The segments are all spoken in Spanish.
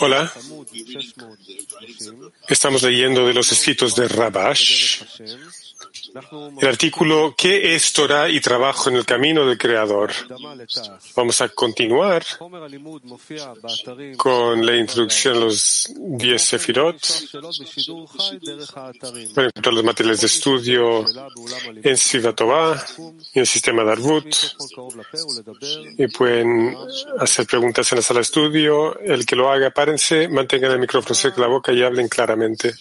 Hola, estamos leyendo de los escritos de Rabash el artículo ¿Qué es Torah y trabajo en el camino del Creador? Vamos a continuar con la introducción a los 10 Sefirot. Pueden encontrar los materiales de estudio en Sivatová y en el sistema Darvut. Y pueden hacer preguntas en la sala de estudio. El que lo haga, párense, mantengan el micrófono cerca de la boca y hablen claramente.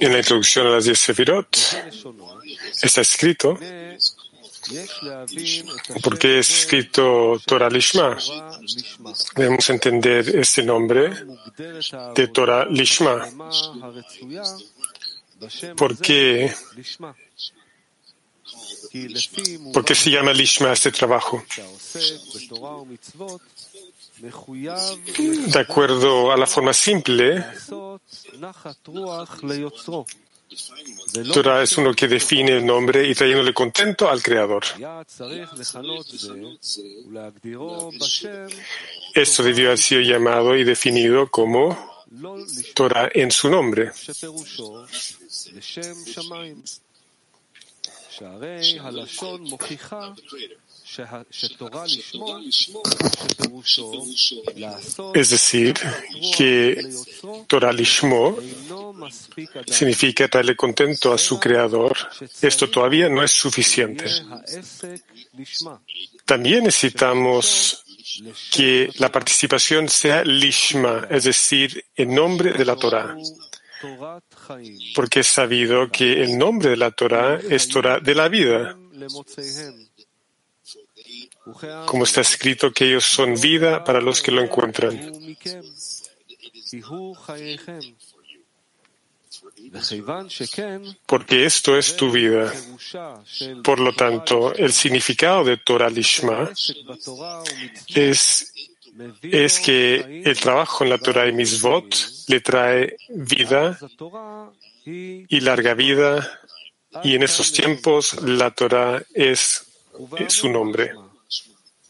En la introducción a las 10 Sefirot está escrito ¿Por qué es escrito Torah Lishma? Debemos entender este nombre de Torah Lishma. ¿Por qué ¿Por qué se llama Lishma este trabajo? De acuerdo a la forma simple, Torah es uno que define el nombre y trayéndole contento al Creador. Esto debió haber sido llamado y definido como Torah en su nombre. Es decir, que Torah Lishmo significa darle contento a su creador. Esto todavía no es suficiente. También necesitamos que la participación sea Lishma, es decir, en nombre de la Torah porque es sabido que el nombre de la Torah es Torah de la vida. Como está escrito que ellos son vida para los que lo encuentran. Porque esto es tu vida. Por lo tanto, el significado de Torah Lishma es es que el trabajo en la Torah y Misvot le trae vida y larga vida, y en esos tiempos la Torah es, su nombre.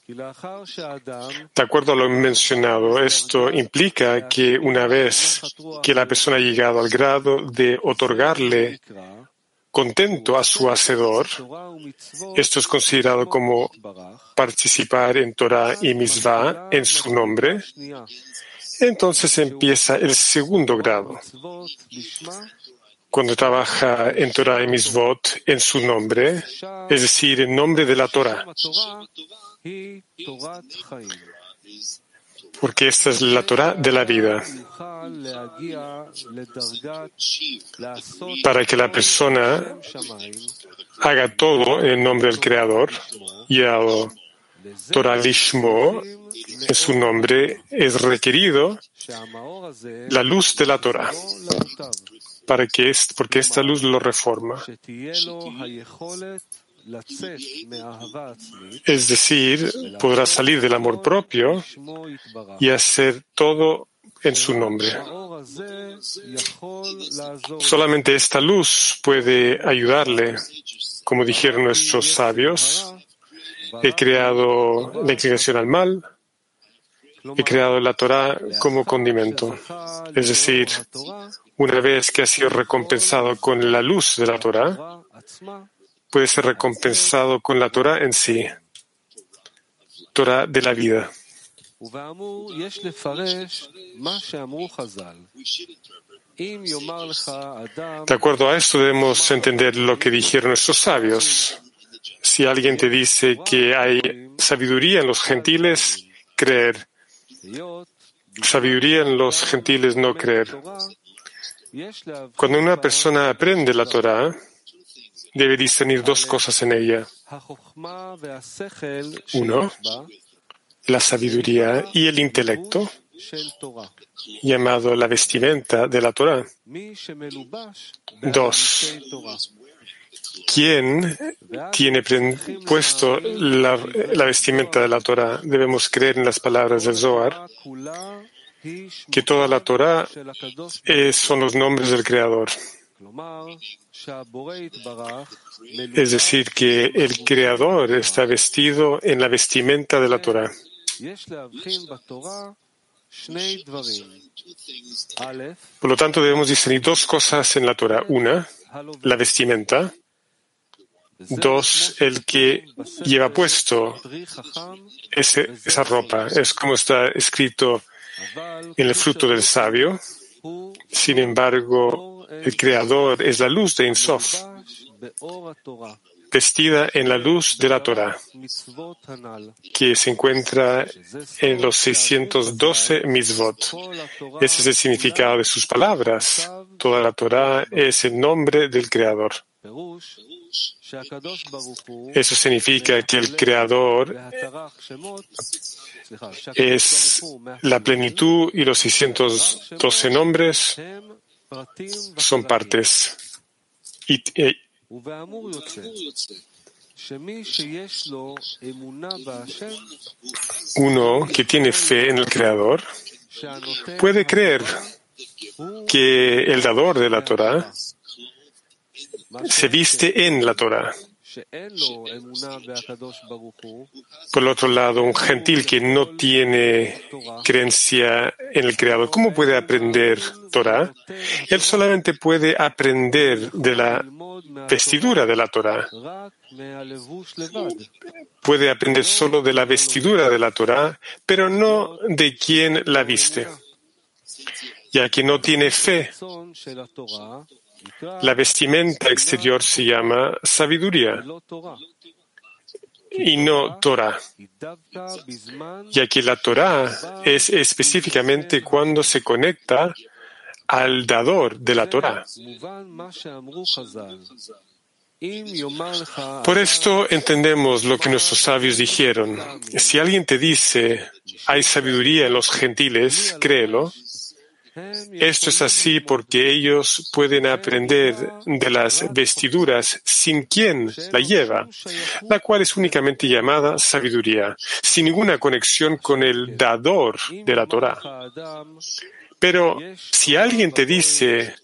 De acuerdo a lo mencionado, esto implica que una vez que la persona ha llegado al grado de otorgarle contento a su hacedor, esto es considerado como participar en Torah y Mitzvah en su nombre, entonces empieza el segundo grado. Cuando trabaja en Torah y Mitzvot en su nombre, es decir, en nombre de la Torah porque esta es la Torah de la vida. Para que la persona haga todo en nombre del Creador y al Torah Lishmo, en su nombre, es requerido la luz de la Torah, para que porque esta luz lo reforma. Es decir, podrá salir del amor propio y hacer todo en su nombre. Solamente esta luz puede ayudarle. Como dijeron nuestros sabios, he creado la inclinación al mal, he creado la Torah como condimento. Es decir, una vez que ha sido recompensado con la luz de la Torah, puede ser recompensado con la Torah en sí, Torah de la vida. De acuerdo a esto debemos entender lo que dijeron nuestros sabios. Si alguien te dice que hay sabiduría en los gentiles, creer. Sabiduría en los gentiles, no creer. Cuando una persona aprende la Torah, debe discernir dos cosas en ella. Uno, la sabiduría y el intelecto, llamado la vestimenta de la Torah. Dos, ¿quién tiene puesto la, vestimenta de la Torah? Debemos creer en las palabras del Zohar, que toda la Torah son los nombres del Creador Es decir, que el Creador está vestido en la vestimenta de la Torah. Por lo tanto, debemos discernir dos cosas en la Torah. Una, la vestimenta. Dos, el que lleva puesto esa ropa. Es como está escrito en el fruto del sabio. Sin embargo, el Creador es la luz de Insof, vestida en la luz de la Torah, que se encuentra en los 612 mitzvot. Ese es el significado de sus palabras. Toda la Torah es el nombre del Creador. Eso significa que el Creador es la plenitud y los 612 nombres son partes. Y, eh, uno que tiene fe en el Creador puede creer que el dador de la Torah se viste en la Torah. Por el otro lado, un gentil que no tiene creencia en el Creador, ¿cómo puede aprender Torah? Él solamente puede aprender de la vestidura de la Torah. Puede aprender solo de la vestidura de la Torah, pero no de quien la viste, ya que no tiene fe la vestimenta exterior se llama sabiduría y no Torah, ya que la Torah es específicamente cuando se conecta al dador de la Torah. Por esto entendemos lo que nuestros sabios dijeron. Si alguien te dice, hay sabiduría en los gentiles, créelo, esto es así porque ellos pueden aprender de las vestiduras sin quien la lleva, la cual es únicamente llamada sabiduría, sin ninguna conexión con el dador de la Torah. Pero si alguien te dice,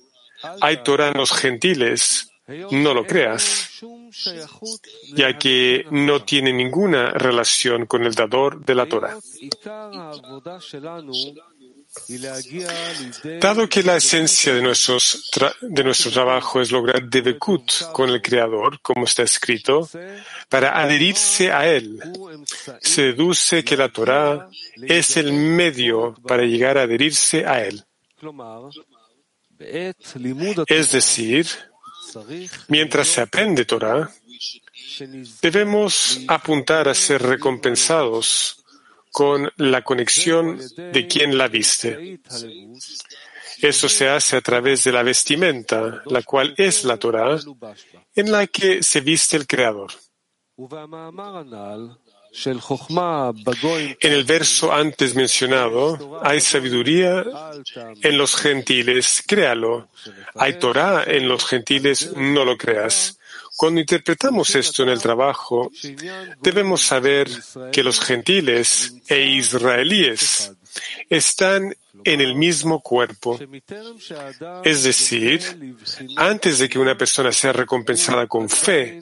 hay Torah en los gentiles, no lo creas, ya que no tiene ninguna relación con el dador de la Torah. Dado que la esencia de, de nuestro trabajo es lograr devekut con el Creador, como está escrito, para adherirse a Él, se deduce que la Torah es el medio para llegar a adherirse a Él. Es decir, mientras se aprende Torah, debemos apuntar a ser recompensados con la conexión de quien la viste. Eso se hace a través de la vestimenta, la cual es la Torah, en la que se viste el Creador. En el verso antes mencionado, hay sabiduría en los gentiles, créalo. Hay Torah en los gentiles, no lo creas. Cuando interpretamos esto en el trabajo, debemos saber que los gentiles e israelíes están en el mismo cuerpo. Es decir, antes de que una persona sea recompensada con fe,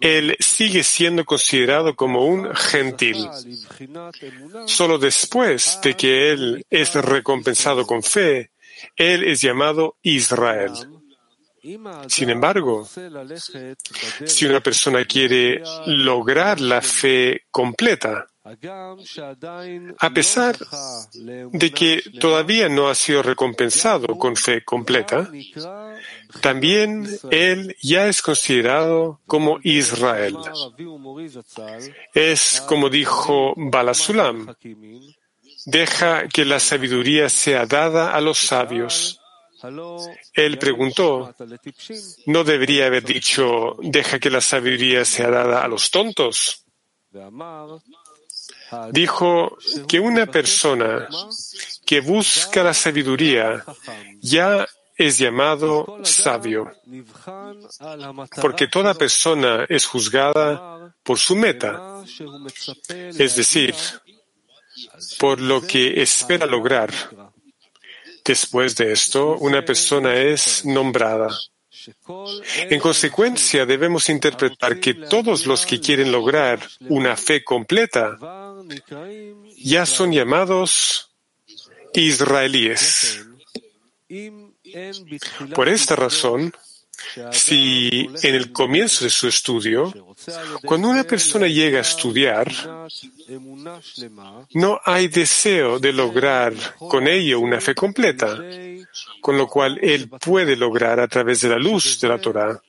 él sigue siendo considerado como un gentil. Solo después de que él es recompensado con fe, él es llamado Israel. Sin embargo, si una persona quiere lograr la fe completa, a pesar de que todavía no ha sido recompensado con fe completa, también él ya es considerado como Israel. Es como dijo Balasulam, deja que la sabiduría sea dada a los sabios él preguntó, ¿no debería haber dicho, deja que la sabiduría sea dada a los tontos? Dijo que una persona que busca la sabiduría ya es llamado sabio, porque toda persona es juzgada por su meta, es decir, por lo que espera lograr Después de esto, una persona es nombrada. En consecuencia, debemos interpretar que todos los que quieren lograr una fe completa ya son llamados israelíes. Por esta razón, si en el comienzo de su estudio, cuando una persona llega a estudiar, no hay deseo de lograr con ello una fe completa, con lo cual él puede lograr a través de la luz de la Torah.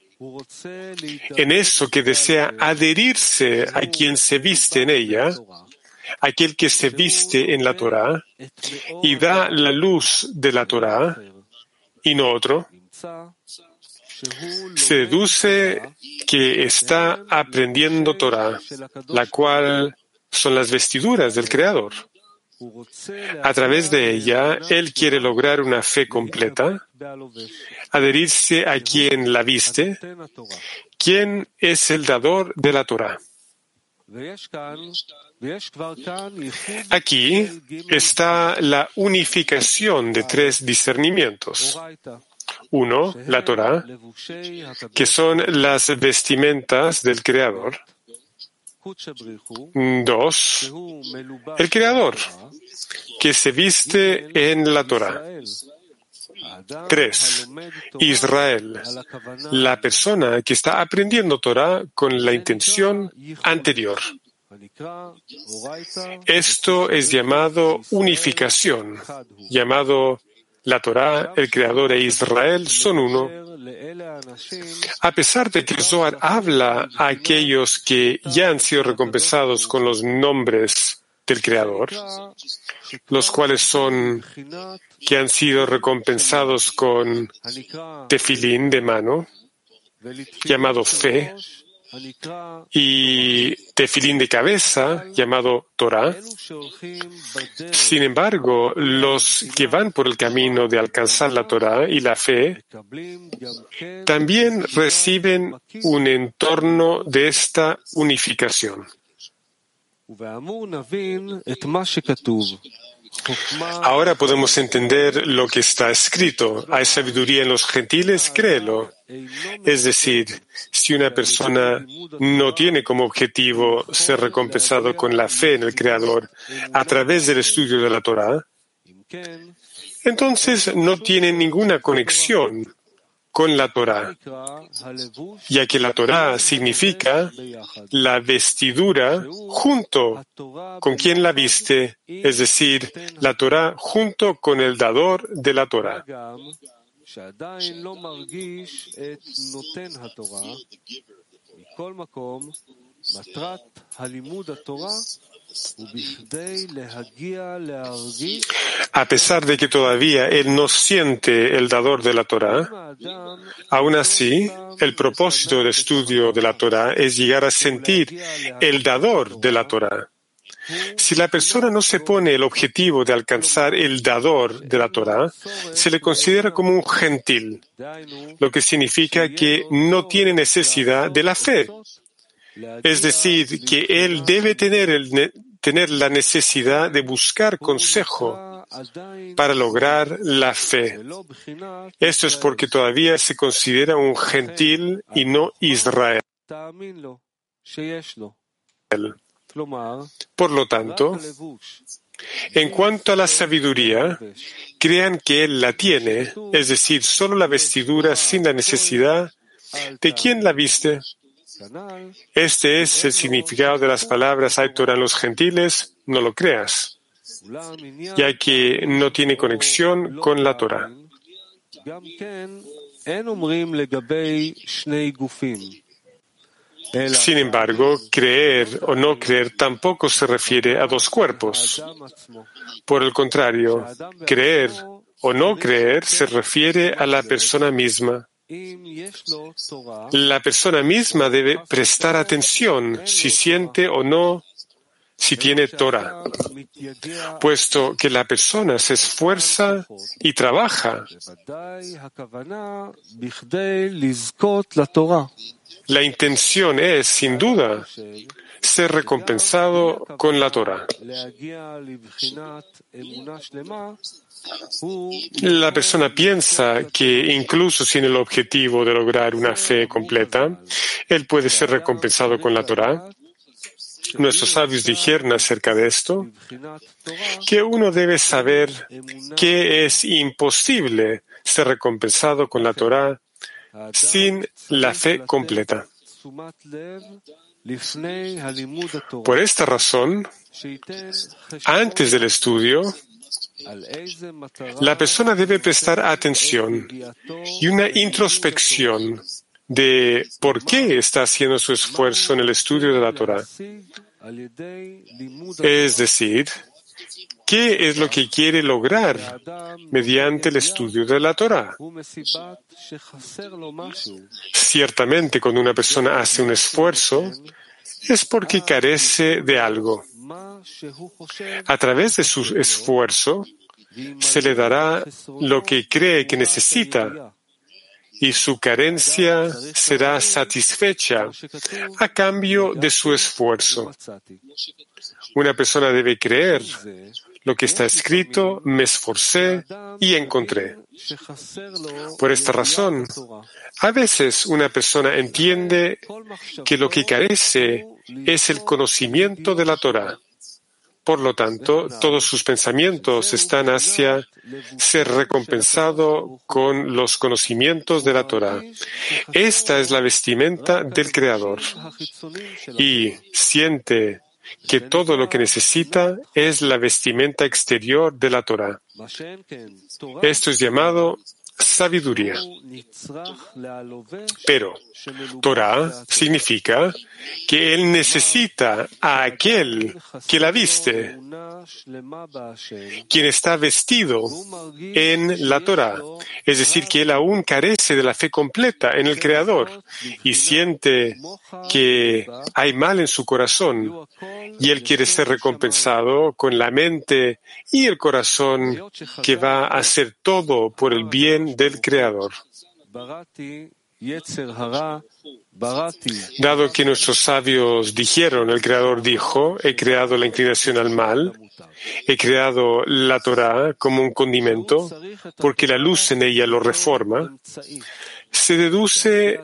En eso que desea adherirse a quien se viste en ella, aquel que se viste en la Torah y da la luz de la Torah y no otro, se deduce que está aprendiendo Torah, la cual son las vestiduras del Creador. A través de ella, él quiere lograr una fe completa, adherirse a quien la viste, quien es el dador de la Torah. Aquí está la unificación de tres discernimientos. Uno, la Torah, que son las vestimentas del Creador. Dos, el Creador, que se viste en la Torah. Tres, Israel, la persona que está aprendiendo Torah con la intención anterior. Esto es llamado unificación, llamado la Torá, el Creador e Israel son uno. A pesar de que Zohar habla a aquellos que ya han sido recompensados con los nombres del Creador, los cuales son que han sido recompensados con tefilín de mano, llamado fe, y tefilín de cabeza, llamado Torah. Sin embargo, los que van por el camino de alcanzar la Torah y la fe también reciben un entorno de esta unificación. Ahora podemos entender lo que está escrito. Hay sabiduría en los gentiles, créelo. Es decir, si una persona no tiene como objetivo ser recompensado con la fe en el Creador a través del estudio de la Torah, entonces no tiene ninguna conexión con la Torah, ya que la Torah significa la vestidura junto con quien la viste, es decir, la Torah junto con el dador de la Torah. A pesar de que todavía él no siente el dador de la Torah, aún así, el propósito del estudio de la Torah es llegar a sentir el dador de la Torah. Si la persona no se pone el objetivo de alcanzar el dador de la Torah, se le considera como un gentil, lo que significa que no tiene necesidad de la fe. Es decir, que él debe tener el, tener la necesidad de buscar consejo para lograr la fe. Esto es porque todavía se considera un gentil y no Israel. Por lo tanto, en cuanto a la sabiduría, crean que él la tiene, es decir, solo la vestidura sin la necesidad de quien la viste. Este es el significado de las palabras hay Torah los gentiles, no lo creas, ya que no tiene conexión con la Torah. Sin embargo, creer o no creer tampoco se refiere a dos cuerpos. Por el contrario, creer o no creer se refiere a la persona misma. La persona misma debe prestar atención si siente o no si tiene Torah, puesto que la persona se esfuerza y trabaja. La intención es, sin duda, ser recompensado con la Torah. La persona piensa que incluso sin el objetivo de lograr una fe completa, él puede ser recompensado con la Torah. Nuestros sabios dijeron acerca de esto que uno debe saber que es imposible ser recompensado con la Torah sin la fe completa. Por esta razón, antes del estudio, la persona debe prestar atención y una introspección de por qué está haciendo su esfuerzo en el estudio de la Torah. Es decir, ¿qué es lo que quiere lograr mediante el estudio de la Torah? Ciertamente, cuando una persona hace un esfuerzo, es porque carece de algo. A través de su esfuerzo, se le dará lo que cree que necesita y su carencia será satisfecha a cambio de su esfuerzo. Una persona debe creer lo que está escrito, me esforcé y encontré. Por esta razón, a veces una persona entiende que lo que carece es el conocimiento de la Torah. Por lo tanto, todos sus pensamientos están hacia ser recompensado con los conocimientos de la Torah. Esta es la vestimenta del Creador. Y siente que todo lo que necesita es la vestimenta exterior de la Torah. Esto es llamado sabiduría. Pero Torah significa que él necesita a aquel que la viste, quien está vestido en la Torah. Es decir, que él aún carece de la fe completa en el Creador y siente que hay mal en su corazón y él quiere ser recompensado con la mente y el corazón que va a hacer todo por el bien del Creador. Dado que nuestros sabios dijeron, el Creador dijo, he creado la inclinación al mal, he creado la Torah como un condimento, porque la luz en ella lo reforma, se deduce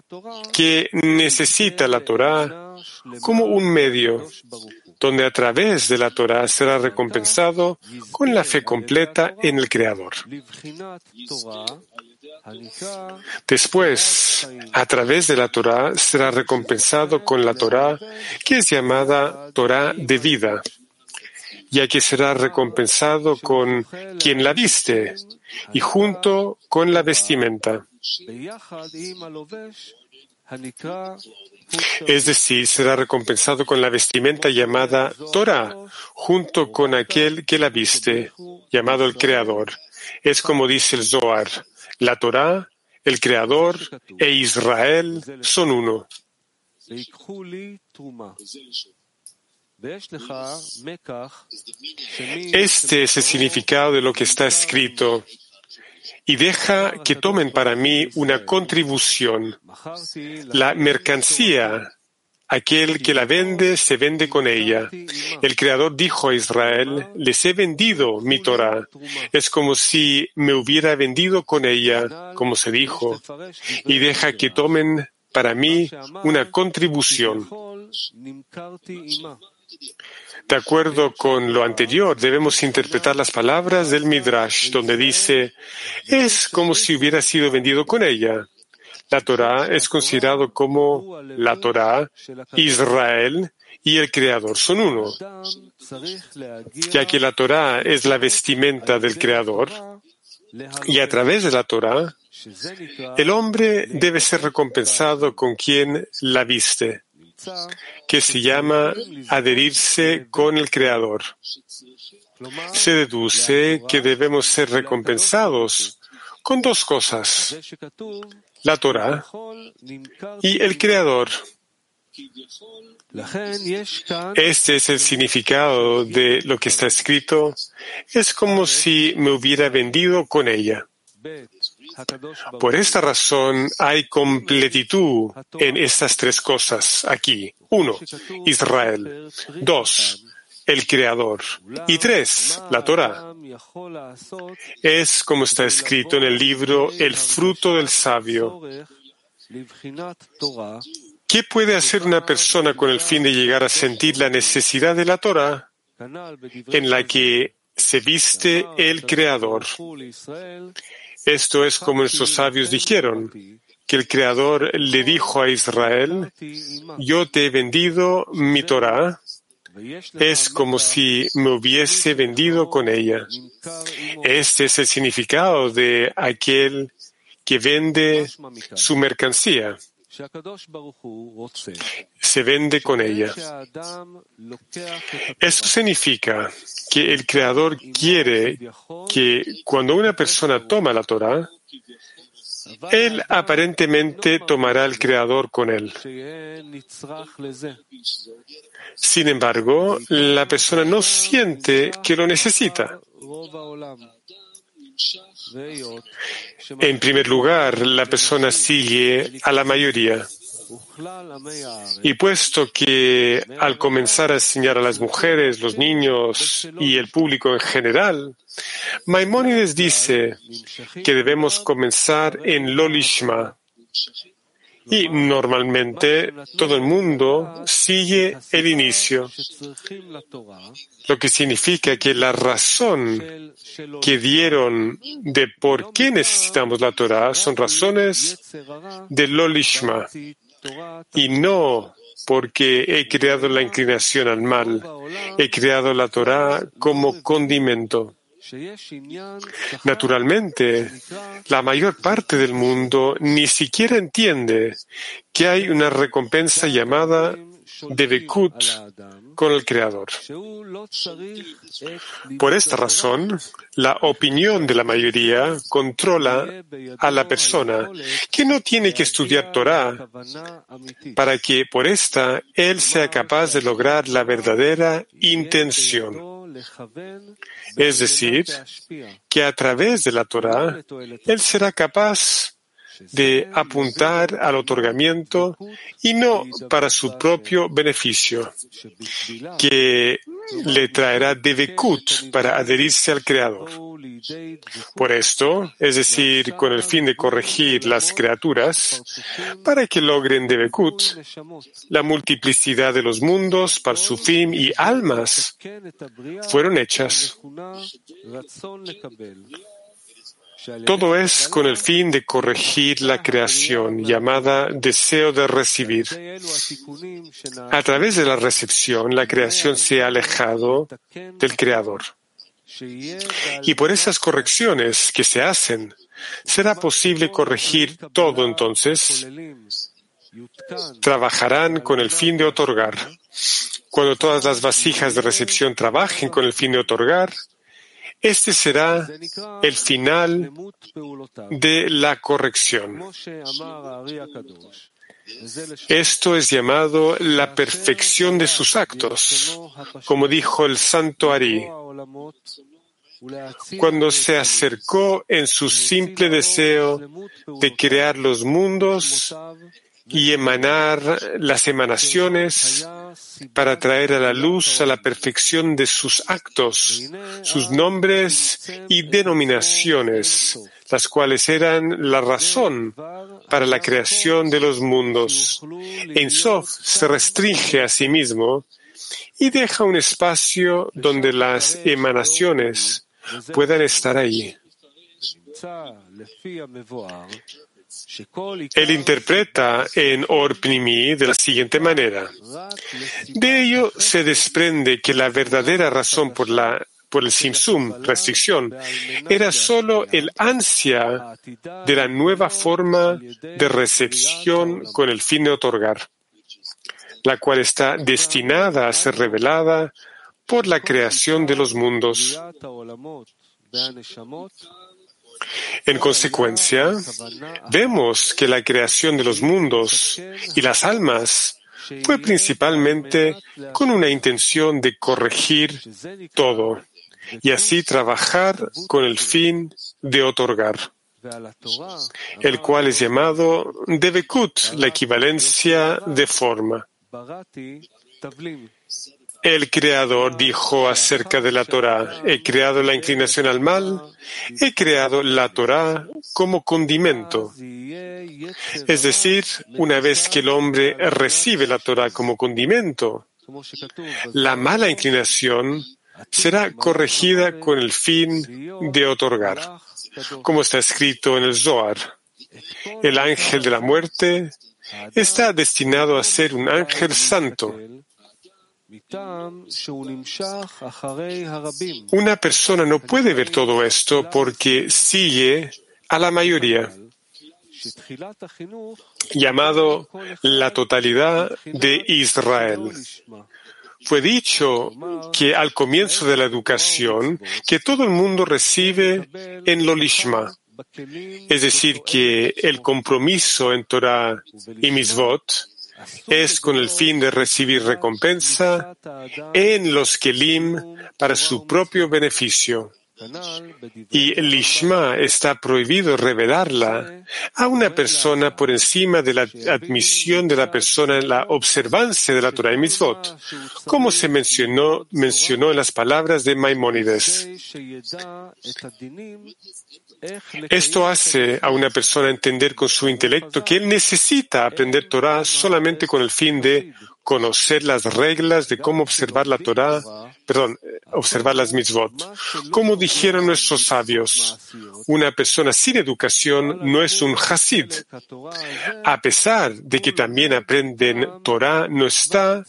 que necesita la Torah como un medio donde a través de la Torah será recompensado con la fe completa en el Creador. Después, a través de la Torah, será recompensado con la Torah, que es llamada Torah de vida, ya que será recompensado con quien la viste y junto con la vestimenta. Es decir, será recompensado con la vestimenta llamada Torah, junto con aquel que la viste, llamado el Creador. Es como dice el Zohar, la Torah, el Creador e Israel son uno. Este es el significado de lo que está escrito y deja que tomen para mí una contribución. La mercancía, aquel que la vende, se vende con ella. El Creador dijo a Israel, les he vendido mi Torah. Es como si me hubiera vendido con ella, como se dijo, y deja que tomen para mí una contribución. De acuerdo con lo anterior, debemos interpretar las palabras del Midrash, donde dice, es como si hubiera sido vendido con ella. La Torah es considerado como la Torah, Israel y el Creador son uno. Ya que la Torah es la vestimenta del Creador, y a través de la Torah, el hombre debe ser recompensado con quien la viste que se llama adherirse con el Creador. Se deduce que debemos ser recompensados con dos cosas, la Torah y el Creador. Este es el significado de lo que está escrito. Es como si me hubiera vendido con ella. Por esta razón hay completitud en estas tres cosas aquí. Uno, Israel. Dos, el Creador. Y tres, la Torah. Es como está escrito en el libro El fruto del sabio. ¿Qué puede hacer una persona con el fin de llegar a sentir la necesidad de la Torah en la que se viste el Creador? Esto es como nuestros sabios dijeron, que el Creador le dijo a Israel, yo te he vendido mi Torah, es como si me hubiese vendido con ella. Este es el significado de aquel que vende su mercancía. Se vende con ella. Eso significa que el Creador quiere que cuando una persona toma la Torah, él aparentemente tomará al Creador con él. Sin embargo, la persona no siente que lo necesita. En primer lugar, la persona sigue a la mayoría. Y puesto que al comenzar a enseñar a las mujeres, los niños y el público en general, Maimónides dice que debemos comenzar en Lolishma, y normalmente todo el mundo sigue el inicio, lo que significa que la razón que dieron de por qué necesitamos la Torah son razones de Lolishma y no porque he creado la inclinación al mal, he creado la Torah como condimento. Naturalmente, la mayor parte del mundo ni siquiera entiende que hay una recompensa llamada Devekut con el Creador. Por esta razón, la opinión de la mayoría controla a la persona, que no tiene que estudiar Torah para que por esta él sea capaz de lograr la verdadera intención. Es decir, que a través de la Torah, él será capaz de apuntar al otorgamiento y no para su propio beneficio, le traerá devekut para adherirse al Creador. Por esto, es decir, con el fin de corregir las criaturas, para que logren devekut, la multiplicidad de los mundos, para su fin y almas fueron hechas. Todo es con el fin de corregir la creación llamada deseo de recibir. A través de la recepción, la creación se ha alejado del Creador. Y por esas correcciones que se hacen, será posible corregir todo entonces. Trabajarán con el fin de otorgar. Cuando todas las vasijas de recepción trabajen con el fin de otorgar, este será el final de la corrección. Esto es llamado la perfección de sus actos, como dijo el santo Ari, cuando se acercó en su simple deseo de crear los mundos y emanar las emanaciones para traer a la luz a la perfección de sus actos, sus nombres y denominaciones, las cuales eran la razón para la creación de los mundos. En Sof se restringe a sí mismo y deja un espacio donde las emanaciones puedan estar ahí. Él interpreta en Orpnimi de la siguiente manera. De ello se desprende que la verdadera razón por la por el simsum, restricción, era solo el ansia de la nueva forma de recepción con el fin de otorgar, la cual está destinada a ser revelada por la creación de los mundos. En consecuencia, vemos que la creación de los mundos y las almas fue principalmente con una intención de corregir todo y así trabajar con el fin de otorgar. el cual es llamado Devekut, la equivalencia de forma. El Creador dijo acerca de la Torah, he creado la inclinación al mal, he creado la Torah como condimento. Es decir, una vez que el hombre recibe la Torah como condimento, la mala inclinación será corregida con el fin de otorgar, como está escrito en el Zohar. El ángel de la muerte está destinado a ser un ángel santo una persona no puede ver todo esto porque sigue a la mayoría, llamado la totalidad de Israel. Fue dicho que al comienzo de la educación, que todo el mundo recibe en lo lishma, es decir, que el compromiso en Torah y Misvot es con el fin de recibir recompensa en los Kelim para su propio beneficio. Y el Lishma está prohibido revelarla a una persona por encima de la admisión de la persona en la observancia de la Torah y Mitzvot, como se mencionó, mencionó en las palabras de Maimónides. Esto hace a una persona entender con su intelecto que él necesita aprender Torah solamente con el fin de conocer las reglas de cómo observar la Torah, perdón, observar las mitzvot. Como dijeron nuestros sabios, una persona sin educación no es un hasid. A pesar de que también aprenden Torah, no está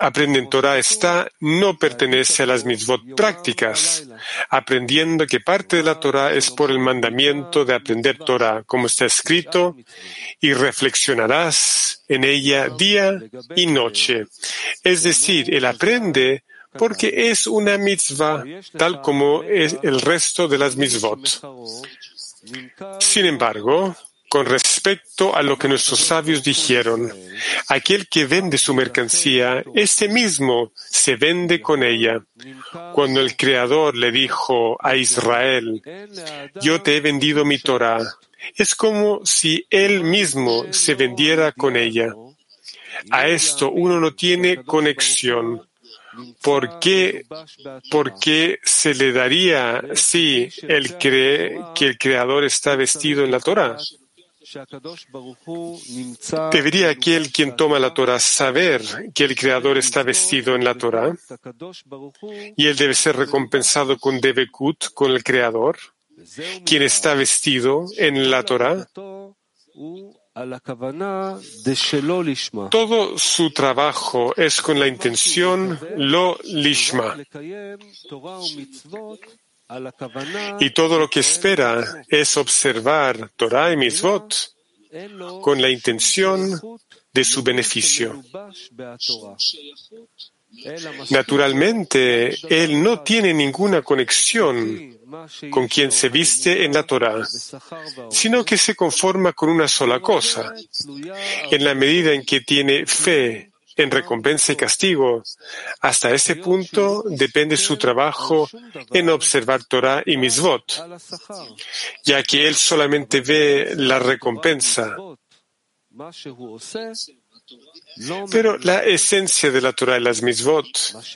aprenden Torah está no pertenece a las mitzvot prácticas, aprendiendo que parte de la Torah es por el mandamiento de aprender Torah, como está escrito, y reflexionarás en ella día y noche. Es decir, él aprende porque es una mitzvah, tal como es el resto de las mitzvot. Sin embargo, con respecto a lo que nuestros sabios dijeron. Aquel que vende su mercancía, ese mismo se vende con ella. Cuando el Creador le dijo a Israel, yo te he vendido mi Torah, es como si él mismo se vendiera con ella. A esto uno no tiene conexión. ¿Por qué, ¿Por qué se le daría si él cree que el Creador está vestido en la Torah? ¿Debería aquel quien toma la Torah saber que el Creador está vestido en la Torah y él debe ser recompensado con Devekut, con el Creador, quien está vestido en la Torah? Todo su trabajo es con la intención lo lishma. Y todo lo que espera es observar Torah y Mitzvot con la intención de su beneficio. Naturalmente, él no tiene ninguna conexión con quien se viste en la Torah, sino que se conforma con una sola cosa. En la medida en que tiene fe en recompensa y castigo. Hasta ese punto depende su trabajo en observar Torah y Misvot, ya que él solamente ve la recompensa. Pero la esencia de la Torah y las Misvot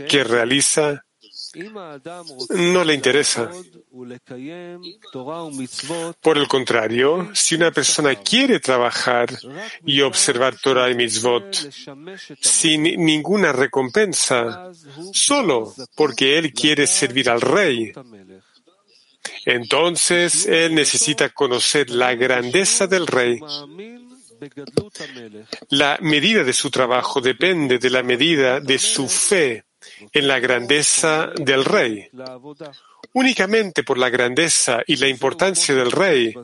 que realiza no le interesa. Por el contrario, si una persona quiere trabajar y observar Torah y Mitzvot sin ninguna recompensa, solo porque él quiere servir al rey, entonces él necesita conocer la grandeza del rey. La medida de su trabajo depende de la medida de su fe en la grandeza del rey. Únicamente por la grandeza y la importancia del rey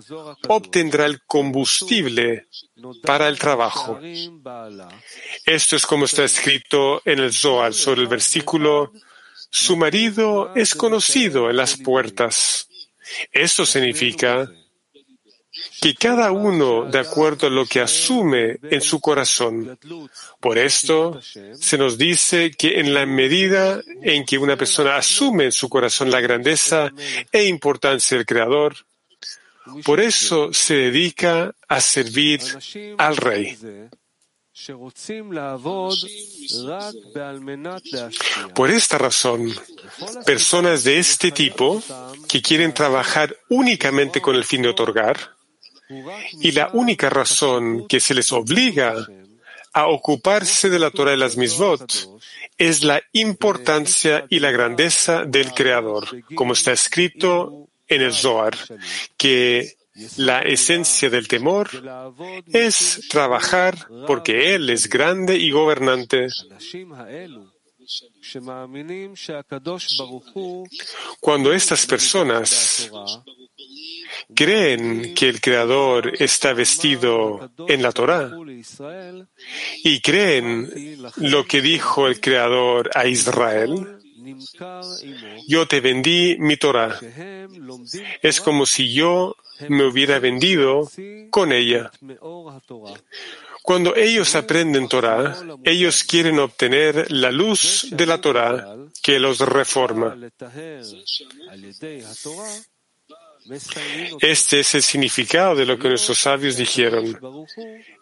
obtendrá el combustible para el trabajo. Esto es como está escrito en el Zohar sobre el versículo, su marido es conocido en las puertas. Esto significa que cada uno de acuerdo a lo que asume en su corazón. Por esto se nos dice que en la medida en que una persona asume en su corazón la grandeza e importancia del Creador, Por eso se dedica a servir al rey. Por esta razón, personas de este tipo que quieren trabajar únicamente con el fin de otorgar, y la única razón que se les obliga a ocuparse de la Torah de las Misvot es la importancia y la grandeza del Creador, como está escrito en el Zohar, que la esencia del temor es trabajar porque Él es grande y gobernante. Cuando estas personas creen que el Creador está vestido en la Torah y creen lo que dijo el Creador a Israel, yo te vendí mi Torah. Es como si yo me hubiera vendido con ella. Cuando ellos aprenden Torah, ellos quieren obtener la luz de la Torah que los reforma. Este es el significado de lo que nuestros sabios dijeron.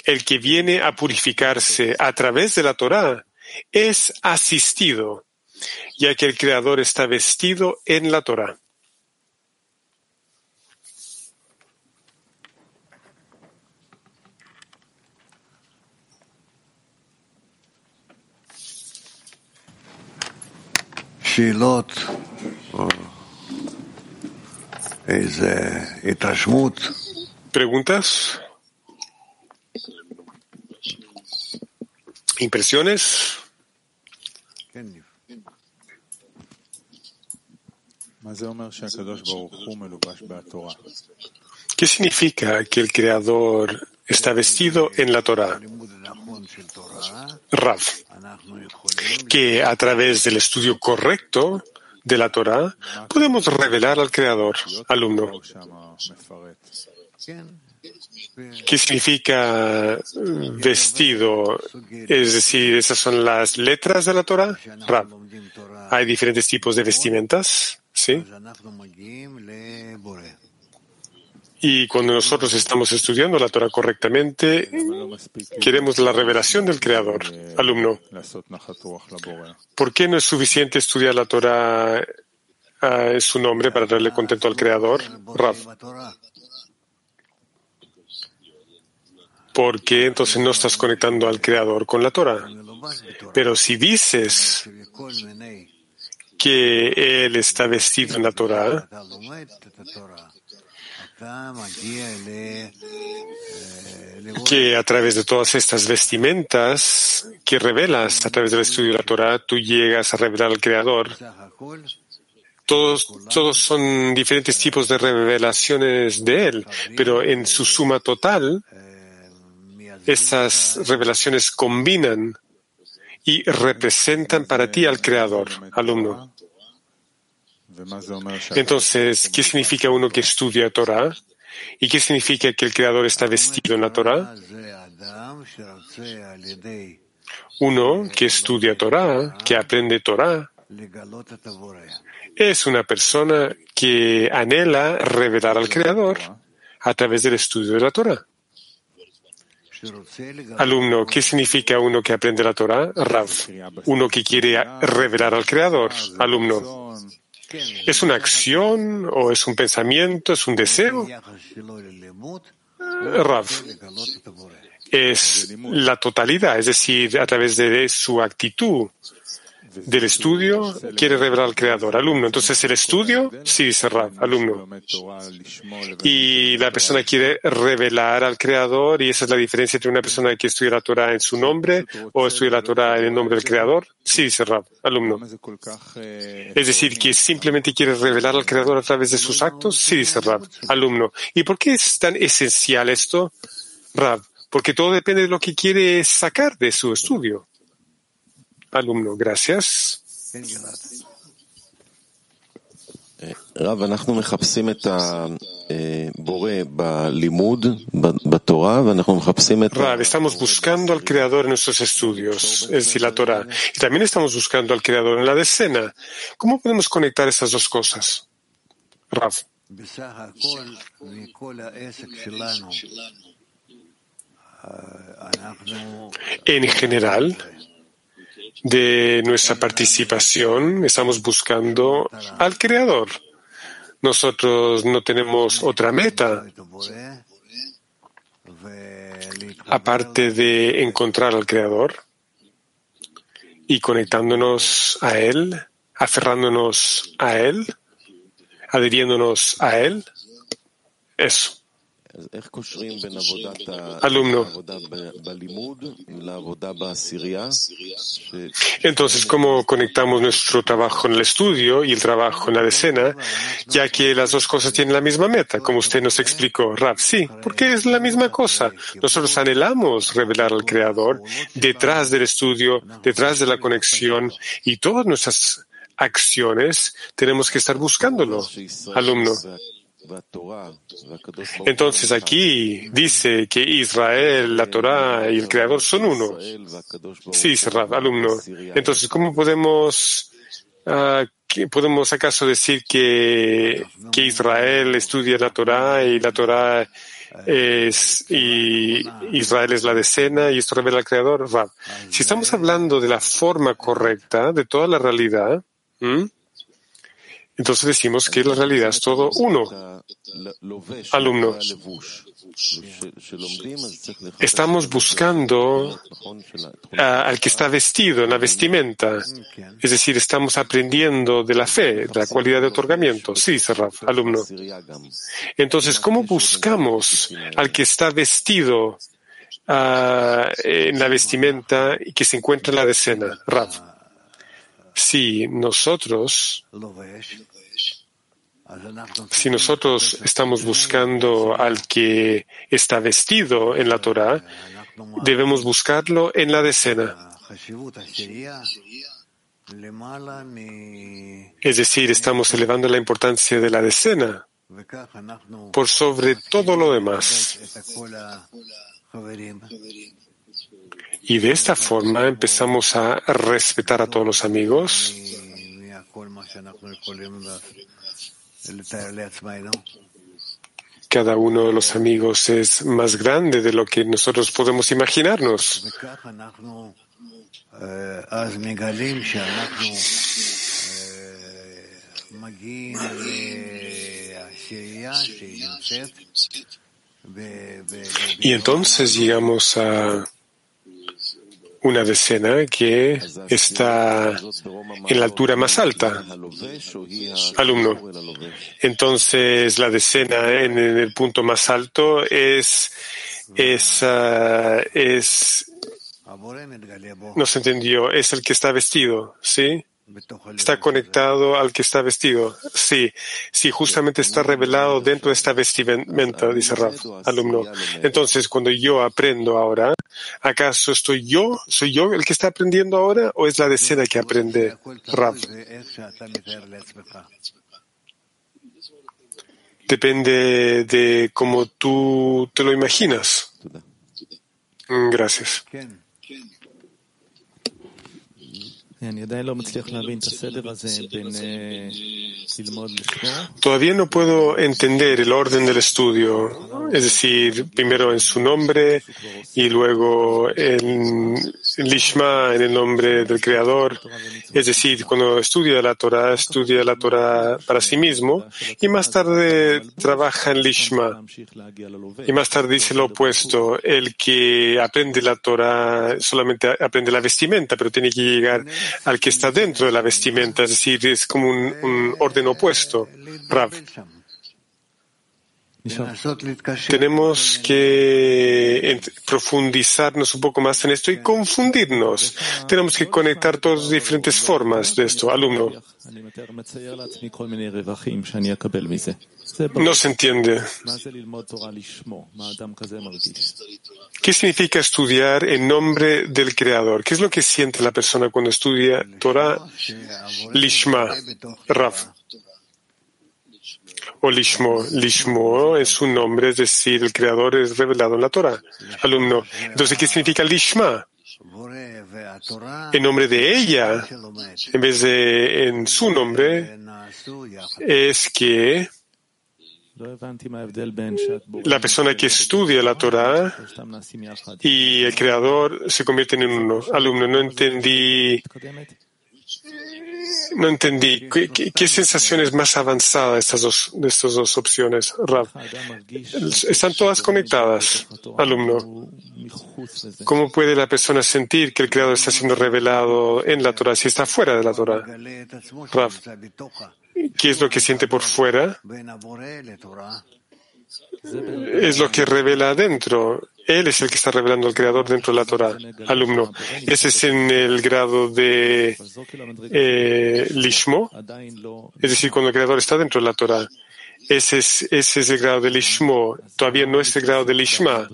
El que viene a purificarse a través de la Torah es asistido, ya que el Creador está vestido en la Torah. ¿Preguntas? ¿Impresiones? ¿Qué significa que el Creador está vestido en la Torah? Rav, que a través del estudio correcto de la Torah podemos revelar al Creador, alumno. ¿Qué significa vestido? Es decir, esas son las letras de la Torah. Rab. Hay diferentes tipos de vestimentas, ¿sí? Y cuando nosotros estamos estudiando la Torah correctamente, queremos la revelación del Creador, alumno. ¿Por qué no es suficiente estudiar la Torah en su nombre para darle contento al Creador? Rav. ¿Por qué entonces no estás conectando al Creador con la Torah? Pero si dices que Él está vestido en la Torah, que a través de todas estas vestimentas que revelas a través del estudio de la Torah, tú llegas a revelar al Creador. Todos, todos son diferentes tipos de revelaciones de Él, pero en su suma total, estas revelaciones combinan y representan para ti al Creador, alumno. Entonces, ¿qué significa uno que estudia Torah? ¿Y qué significa que el Creador está vestido en la Torah? Uno que estudia Torah, que aprende Torah, es una persona que anhela revelar al Creador a través del estudio de la Torah. Alumno, ¿qué significa uno que aprende la Torah? Rav. Uno que quiere revelar al Creador. Alumno. ¿Es una acción o es un pensamiento, es un deseo? Rav, es la totalidad, es decir, a través de su actitud, del estudio quiere revelar al creador, alumno. Entonces el estudio, sí, dice Rab, alumno. Y la persona quiere revelar al creador y esa es la diferencia entre una persona que estudia la Torah en su nombre o estudia la Torah en el nombre del creador. Sí, dice Rab, alumno. Es decir, que simplemente quiere revelar al creador a través de sus actos. Sí, dice Rab, alumno. ¿Y por qué es tan esencial esto, Rab? Porque todo depende de lo que quiere sacar de su estudio. Alumno, gracias. Rav, estamos buscando al Creador en nuestros estudios, es decir, la Torah. Y también estamos buscando al Creador en la decena. ¿Cómo podemos conectar esas dos cosas? Rav. En general, de nuestra participación estamos buscando al Creador. Nosotros no tenemos otra meta aparte de encontrar al Creador y conectándonos a Él, aferrándonos a Él, adhiriéndonos a Él. Eso. Alumno. Entonces, ¿cómo conectamos nuestro trabajo en el estudio y el trabajo en la decena, ya que las dos cosas tienen la misma meta, como usted nos explicó, Rav? Sí, porque es la misma cosa. Nosotros anhelamos revelar al Creador detrás del estudio, detrás de la conexión y todas nuestras acciones tenemos que estar buscándolo, alumno. Entonces aquí dice que Israel, la Torah y el Creador son uno. Sí, Serrat, alumno. Entonces, ¿cómo podemos, uh, podemos acaso decir que, que Israel estudia la Torah y la Torah es, y Israel es la decena y esto revela al Creador? Si estamos hablando de la forma correcta de toda la realidad, entonces decimos que la realidad es todo uno. Alumno, estamos buscando al que está vestido en la vestimenta. Es decir, estamos aprendiendo de la fe, de la cualidad de otorgamiento. Sí, Serraf, alumno. Entonces, ¿cómo buscamos al que está vestido en la vestimenta y que se encuentra en la decena? Rav si nosotros, si nosotros estamos buscando al que está vestido en la Torah, debemos buscarlo en la decena. Es decir, estamos elevando la importancia de la decena por sobre todo lo demás. Y de esta forma empezamos a respetar a todos los amigos. Cada uno de los amigos es más grande de lo que nosotros podemos imaginarnos. Y entonces llegamos a una decena que está en la altura más alta. Alumno. Entonces, la decena en el punto más alto es, es, uh, es, no se entendió, es el que está vestido, ¿sí? Está conectado al que está vestido. Sí, sí, justamente está revelado dentro de esta vestimenta, dice Raf, alumno. Entonces, cuando yo aprendo ahora, ¿acaso estoy yo? ¿Soy yo el que está aprendiendo ahora o es la decena que aprende Raf? Depende de cómo tú te lo imaginas. Gracias. Todavía no puedo entender el orden del estudio, es decir, primero en su nombre y luego en Lishma, en el nombre del Creador. Es decir, cuando estudia la Torah, estudia la Torah para sí mismo y más tarde trabaja en Lishma. Y más tarde dice lo opuesto, el que aprende la Torah solamente aprende la vestimenta, pero tiene que llegar al que está dentro de la vestimenta, es decir, es como un, orden opuesto. Rav. Tenemos que profundizarnos un poco más en esto y confundirnos. Tenemos que conectar todas las diferentes formas de esto, alumno. No se entiende. ¿Qué significa estudiar en nombre del Creador? ¿Qué es lo que siente la persona cuando estudia Torah Lishma, Rav? o Lishmo. Lishmo es un nombre, es decir, el creador es revelado en la Torah. Alumno. Entonces, ¿qué significa Lishma? En nombre de ella, en vez de en su nombre, es que La persona que estudia la Torah y el creador se convierten en uno. Alumno, no entendí no entendí. ¿Qué, sensación es más avanzada de estas dos, de estas dos opciones, Rav? Están todas conectadas, alumno. ¿Cómo puede la persona sentir que el Creador está siendo revelado en la Torah si está fuera de la Torah? Rav, ¿qué es lo que siente por fuera? Es lo que revela adentro. Él es el que está revelando al Creador dentro de la Torah. Alumno. Ese es en el grado de eh, Lishmo, es decir, cuando el Creador está dentro de la Torah. Ese es, ese es el grado de Lishmo. Todavía no es el grado de Lishma.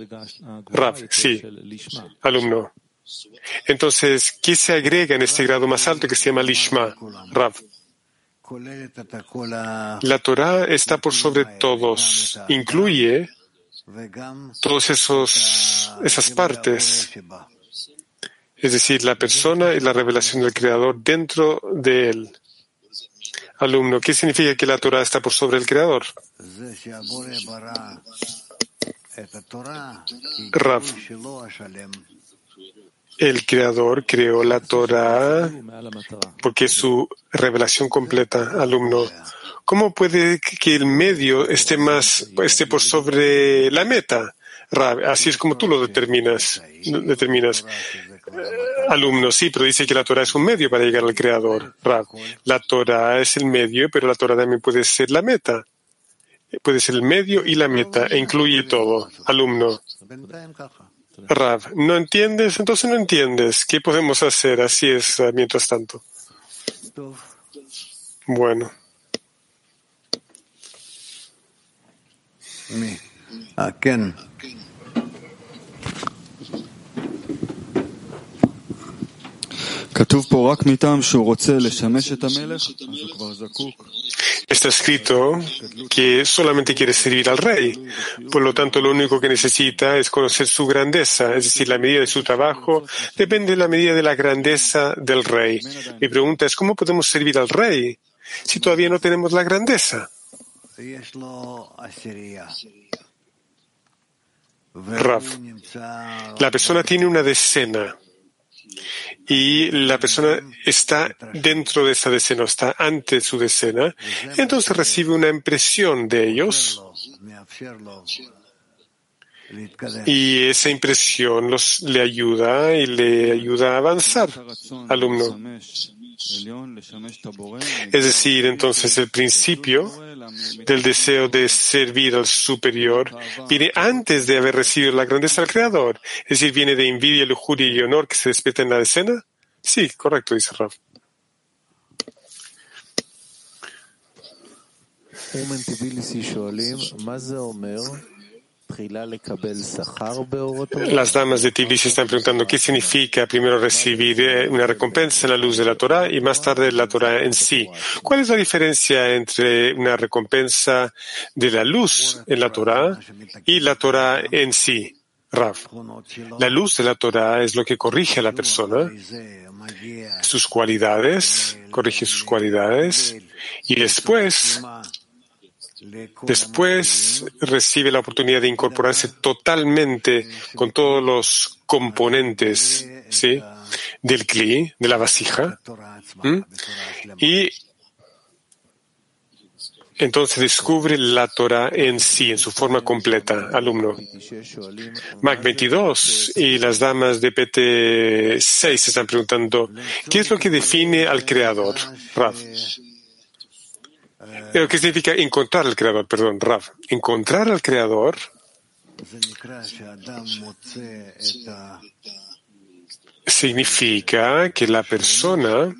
Rav, sí. Alumno. Entonces, ¿qué se agrega en este grado más alto que se llama Lishma? Rav. La Torah está por sobre todos. Incluye todas esas partes, es decir, la persona y la revelación del Creador dentro de él. Alumno, ¿qué significa que la Torah está por sobre el Creador? Rav, el Creador creó la Torah porque es su revelación completa, alumno. ¿Cómo puede que el medio esté más, esté por sobre la meta? Así es como tú lo determinas. determinas. alumno, sí, pero dice que la Torah es un medio para llegar al Creador. La Torah es el medio, pero la Torah también puede ser la meta. Puede ser el medio y la meta, e incluye todo. Alumno. Rav, ¿no entiendes? Entonces no entiendes. ¿Qué podemos hacer? Así es, mientras tanto. Bueno. Está escrito que solamente quiere servir al rey. Por lo tanto, lo único que necesita es conocer su grandeza, es decir, la medida de su trabajo depende de la medida de la grandeza del rey. Mi pregunta es, ¿cómo podemos servir al rey si todavía no tenemos la grandeza? Raf, la persona tiene una decena y la persona está dentro de esa decena, está ante su decena, entonces recibe una impresión de ellos y esa impresión los, le ayuda y le ayuda a avanzar, alumno. Es decir, entonces el principio del deseo de servir al superior viene antes de haber recibido la grandeza del Creador. Es decir, viene de envidia, lujuria y honor que se despierta en la escena. Sí, correcto, dice Raf. Las damas de Tbilisi están preguntando qué significa primero recibir eh, una recompensa en la luz de la Torah y más tarde la Torah en sí. ¿Cuál es la diferencia entre una recompensa de la luz en la Torah y la Torah en sí? Rav. La luz de la Torah es lo que corrige a la persona, sus cualidades, corrige sus cualidades y después Después recibe la oportunidad de incorporarse totalmente con todos los componentes ¿sí? del cli, de la vasija, y entonces descubre la Torah en sí, en su forma completa, alumno. Mac 22 y las damas de PT 6 están preguntando, ¿qué es lo que define al Creador? Rav. ¿Qué significa encontrar al Creador? Perdón, Rav. Encontrar al Creador significa que la persona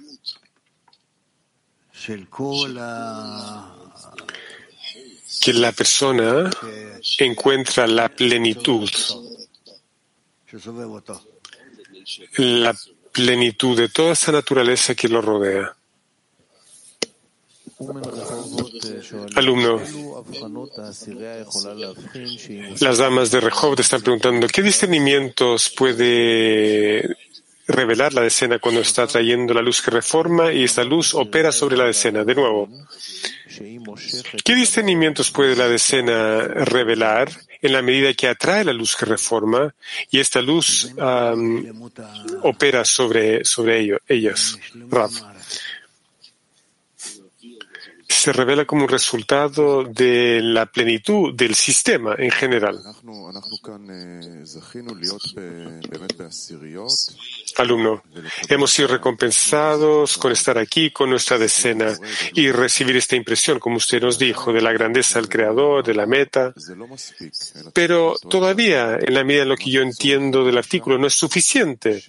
que la persona encuentra la plenitud, la plenitud de toda esa naturaleza que lo rodea. Alumno, las damas de Rehov están preguntando, ¿qué discernimientos puede revelar la decena cuando está trayendo la luz que reforma y esta luz opera sobre la decena. De nuevo, ¿qué discernimientos puede la decena revelar en la medida que atrae la luz que reforma y esta luz opera sobre, sobre ellas? Se revela como un resultado de la plenitud del sistema en general. Alumno, hemos sido recompensados con estar aquí con nuestra decena y recibir esta impresión, como usted nos dijo, de la grandeza del Creador, de la meta. Pero todavía, en la medida en lo que yo entiendo del artículo, no es suficiente.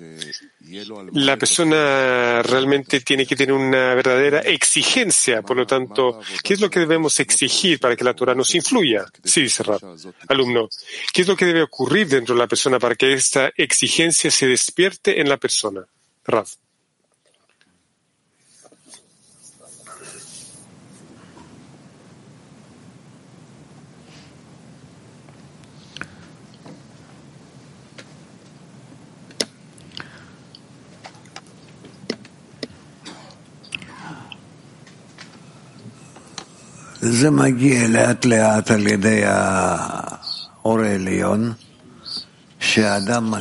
La persona realmente tiene que tener una verdadera exigencia. Por lo tanto, ¿qué es lo que debemos exigir para que la Torah nos influya? Sí, dice Rab. Alumno, ¿qué es lo que debe ocurrir dentro de la persona para que esta exigencia se despierte en la persona?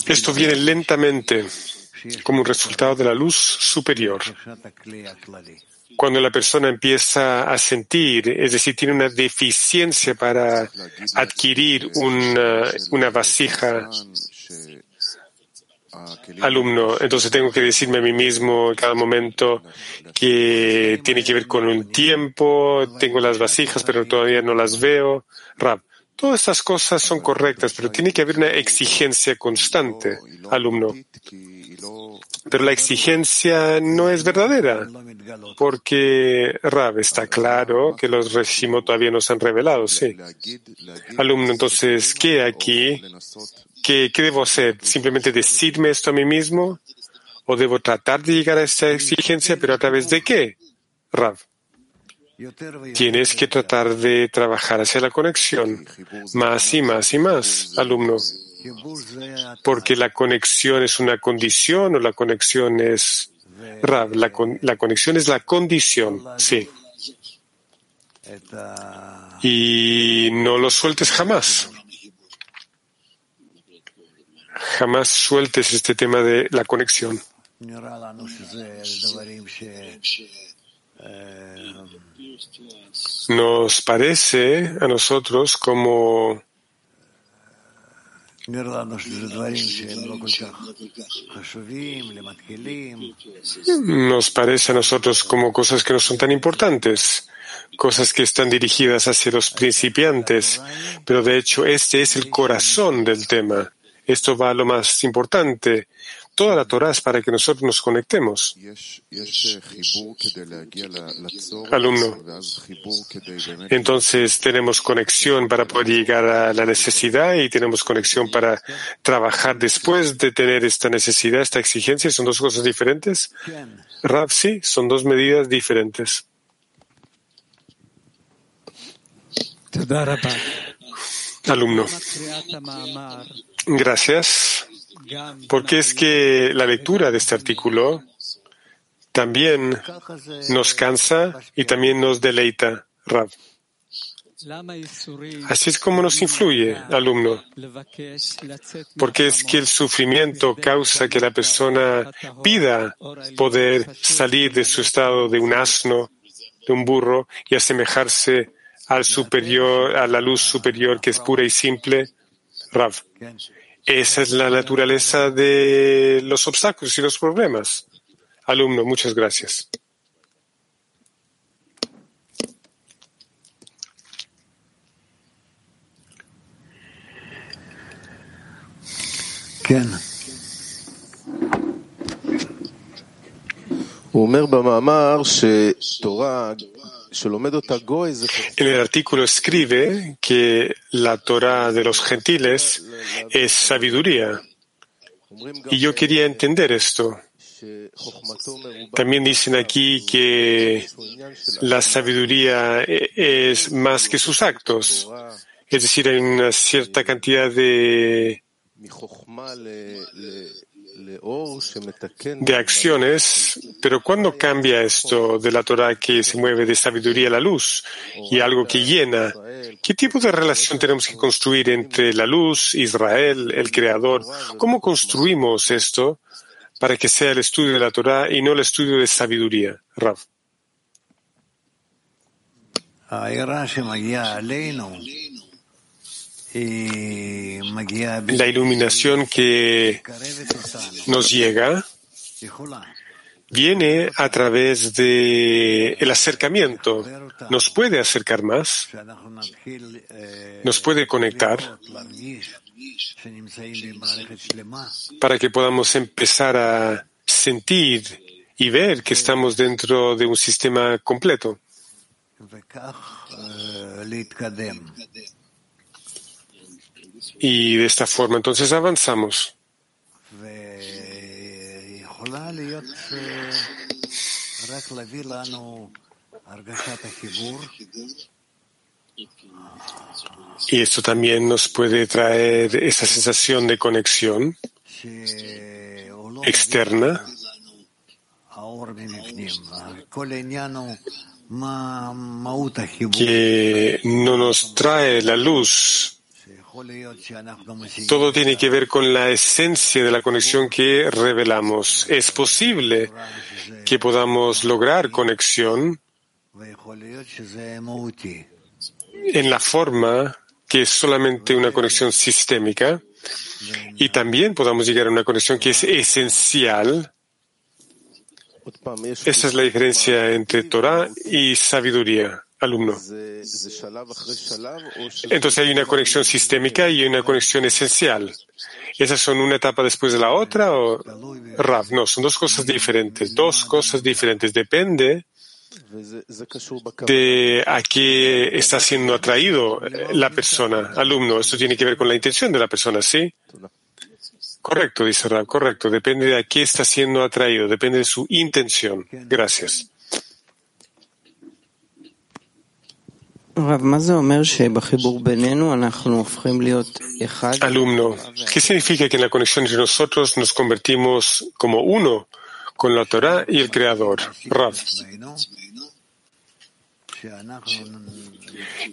Esto viene lentamente como un resultado de la luz superior. Cuando la persona empieza a sentir, es decir, tiene una deficiencia para adquirir una, una vasija alumno, entonces tengo que decirme a mí mismo en cada momento que tiene que ver con un tiempo, tengo las vasijas, pero todavía no las veo. Rab, todas estas cosas son correctas, pero tiene que haber una exigencia constante, alumno. Pero la exigencia no es verdadera, porque Rab está claro que los regimos todavía no se han revelado, sí. Alumno, entonces, ¿qué aquí? ¿Qué, debo hacer? ¿Simplemente decirme esto a mí mismo? ¿O debo tratar de llegar a esta exigencia, pero a través de qué? Rav. Tienes que tratar de trabajar hacia la conexión, más y más y más, alumno. Porque la conexión es una condición o la conexión es... Rav, la, la conexión es la condición, sí. Y no lo sueltes jamás jamás sueltes este tema de la conexión. Nos parece a nosotros como nos parece a nosotros como cosas que no son tan importantes, cosas que están dirigidas hacia los principiantes, pero de hecho este es el corazón del tema. Esto va a lo más importante. Toda la Torah es para que nosotros nos conectemos. Alumno. Entonces tenemos conexión para poder llegar a la necesidad y tenemos conexión para trabajar después de tener esta necesidad, esta exigencia. ¿Son dos cosas diferentes? Rav, sí, son dos medidas diferentes. Alumno. Gracias. Porque es que la lectura de este artículo también nos cansa y también nos deleita, Rab. Así es como nos influye, alumno. Porque es que el sufrimiento causa que la persona pida poder salir de su estado de un asno, de un burro, y asemejarse al superior, a la luz superior que es pura y simple. Rav. Esa es la naturaleza de los obstáculos y los problemas. Alumno, muchas gracias. En el artículo escribe que la Torah de los gentiles es sabiduría. Y yo quería entender esto. También dicen aquí que la sabiduría es más que sus actos. Es decir, hay una cierta cantidad de de acciones, pero ¿cuándo cambia esto de la Torah que se mueve de sabiduría a la luz y algo que llena? ¿Qué tipo de relación tenemos que construir entre la luz, Israel, el Creador? ¿Cómo construimos esto para que sea el estudio de la Torah y no el estudio de sabiduría? Rav. La iluminación que nos llega viene a través de el acercamiento. Nos puede acercar más, nos puede conectar para que podamos empezar a sentir y ver que estamos dentro de un sistema completo y de esta forma. Entonces avanzamos. Y esto también nos puede traer esa sensación de conexión externa. Que no nos trae la luz todo tiene que ver con la esencia de la conexión que revelamos. Es posible que podamos lograr conexión en la forma que es solamente una conexión sistémica y también podamos llegar a una conexión que es esencial. Esa es la diferencia entre Torah y sabiduría alumno. Entonces hay una conexión sistémica y una conexión esencial. ¿Esas son una etapa después de la otra o Rav? No, son dos cosas diferentes. Dos cosas diferentes. Depende de a qué está siendo atraído la persona, alumno. Esto tiene que ver con la intención de la persona, ¿sí? Correcto, dice Rav, correcto. Depende de a qué está siendo atraído, depende de su intención. Gracias. Alumno, ¿qué significa que en la conexión entre nosotros nos convertimos como uno con la Torah y el Creador? Rav.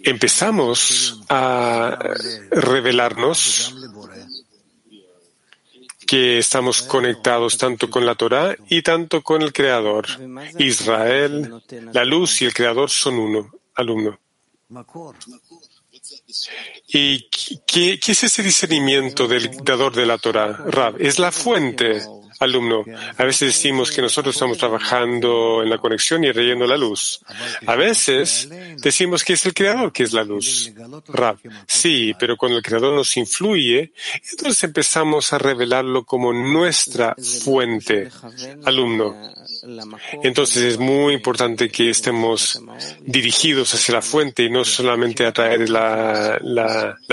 Empezamos a revelarnos que estamos conectados tanto con la Torah y tanto con el Creador. Israel, la luz y el Creador son uno, alumno. ¿Y qué, qué, es ese discernimiento del dador de la Torah? Rab, es la fuente alumno. A veces decimos que nosotros estamos trabajando en la conexión y reyendo la luz. A veces decimos que es el creador que es la luz. Rab, sí, pero cuando el creador nos influye, entonces empezamos a revelarlo como nuestra fuente. Alumno. Entonces es muy importante que estemos dirigidos hacia la fuente y no solamente a traer la,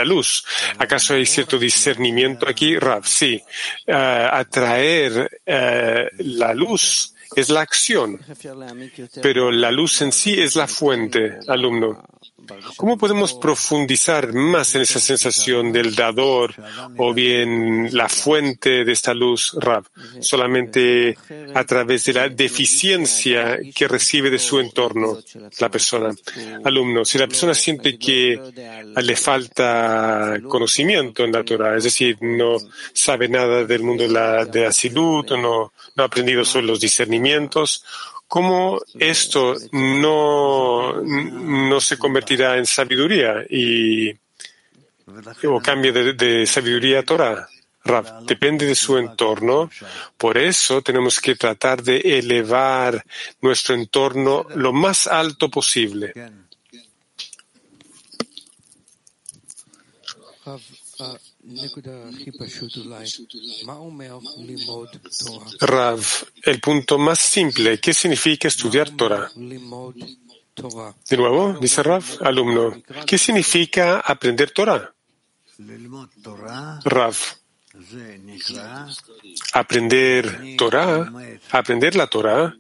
luz. ¿Acaso hay cierto discernimiento aquí, Rab? Sí. Uh, atraer eh, la luz es la acción, pero la luz en sí es la fuente, alumno. ¿Cómo podemos profundizar más en esa sensación del dador o bien la fuente de esta luz, Rab? Solamente a través de la deficiencia que recibe de su entorno la persona. Alumno, si la persona siente que le falta conocimiento en la Torah, es decir, no sabe nada del mundo de la, de no ha aprendido sobre los discernimientos, ¿Cómo esto no, no se convertirá en sabiduría y, o cambia de, sabiduría a Torah? depende de su entorno. Por eso tenemos que tratar de elevar nuestro entorno lo más alto posible. Rav, el punto más simple, ¿qué significa estudiar Torah? De nuevo, dice Rav, alumno, ¿qué significa aprender Torah? Rav, aprender Torah, aprender la Torah,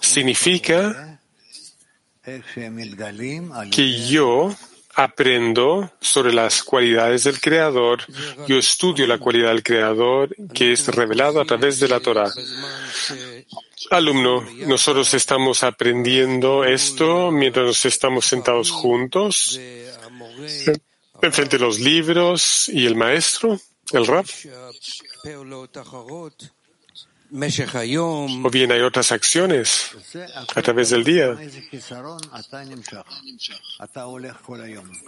significa que yo aprendo sobre las cualidades del Creador, yo estudio la cualidad del Creador que es revelado a través de la Torah. Alumno, nosotros estamos aprendiendo esto mientras estamos sentados juntos, enfrente de los libros y el maestro, el rap. O bien hay otras acciones a través del día.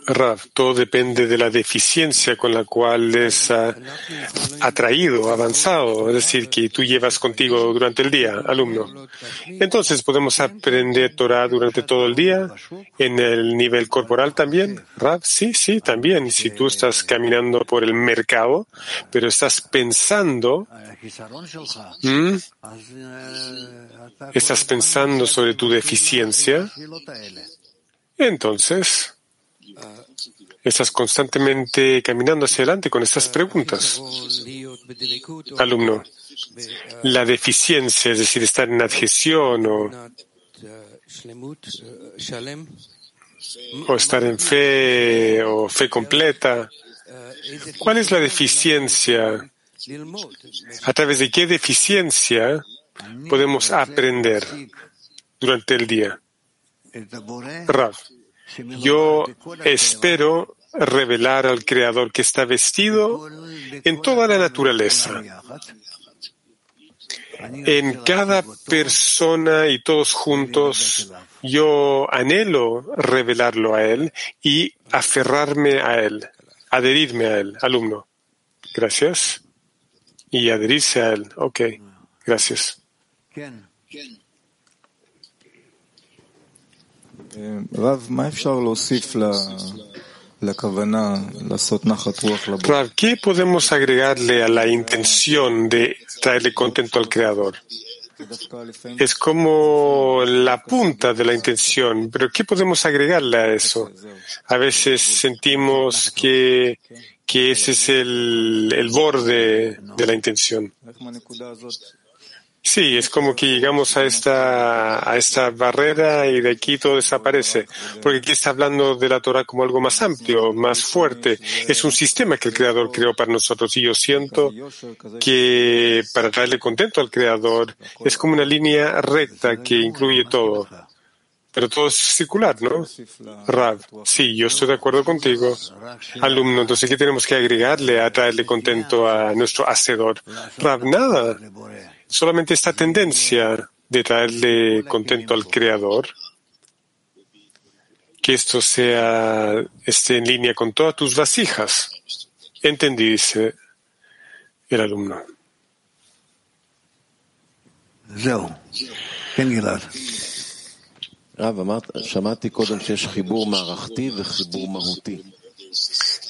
Rav, todo depende de la deficiencia con la cual es atraído, avanzado, es decir, que tú llevas contigo durante el día, alumno. Entonces, ¿podemos aprender Torah durante todo el día? ¿En el nivel corporal también? Rav, sí, sí, también. Si tú estás caminando por el mercado, pero estás pensando ¿Estás pensando sobre tu deficiencia? Entonces, estás constantemente caminando hacia adelante con estas preguntas. Alumno, la deficiencia, es decir, estar en adhesión o estar en fe o fe completa, ¿cuál es la deficiencia? ¿A través de qué deficiencia podemos aprender durante el día? Rav, yo espero revelar al Creador que está vestido en toda la naturaleza, en cada persona y todos juntos. Yo anhelo revelarlo a Él y aferrarme a Él, adherirme a Él, alumno. Gracias y adherirse a él. Ok, gracias. Rav, ¿qué podemos agregarle a la intención de traerle contento al Creador? Es como la punta de la intención, pero ¿qué podemos agregarle a eso? A veces sentimos que que ese es el, el borde de la intención. Sí, es como que llegamos a esta, a esta barrera y de aquí todo desaparece. Porque aquí está hablando de la Torah como algo más amplio, más fuerte. Es un sistema que el Creador creó para nosotros y yo siento que para traerle contento al Creador es como una línea recta que incluye todo. Pero todo es circular, ¿no? Rav, sí, yo estoy de acuerdo contigo. Alumno, entonces, ¿qué tenemos que agregarle a traerle contento a nuestro hacedor? Rav, nada. Solamente esta tendencia de traerle contento al Creador. Que esto sea, esté en línea con todas tus vasijas. Entendí, dice el alumno.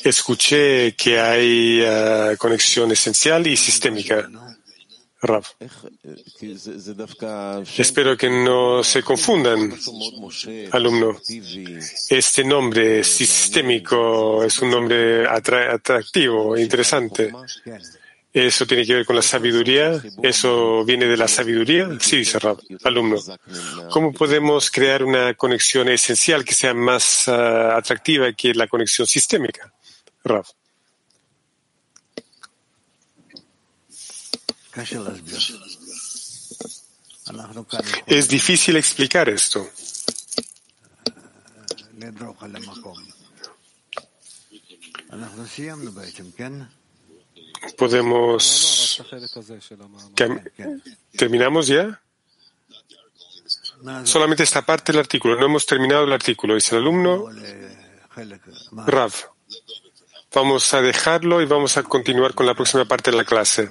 Escuché que hay uh, conexión esencial y sistémica. Rav. Espero que no se confundan, alumno. Este nombre sistémico es un nombre atractivo, interesante. ¿Eso tiene que ver con la sabiduría? ¿Eso viene de la sabiduría? Sí, dice Rab, alumno. ¿Cómo podemos crear una conexión esencial que sea más ah, atractiva que la conexión sistémica? Rab. Es difícil explicar esto podemos... ¿Terminamos ya? Solamente esta parte del artículo. No hemos terminado el artículo. Dice el alumno Rav. Vamos a dejarlo y vamos a continuar con la próxima parte de la clase.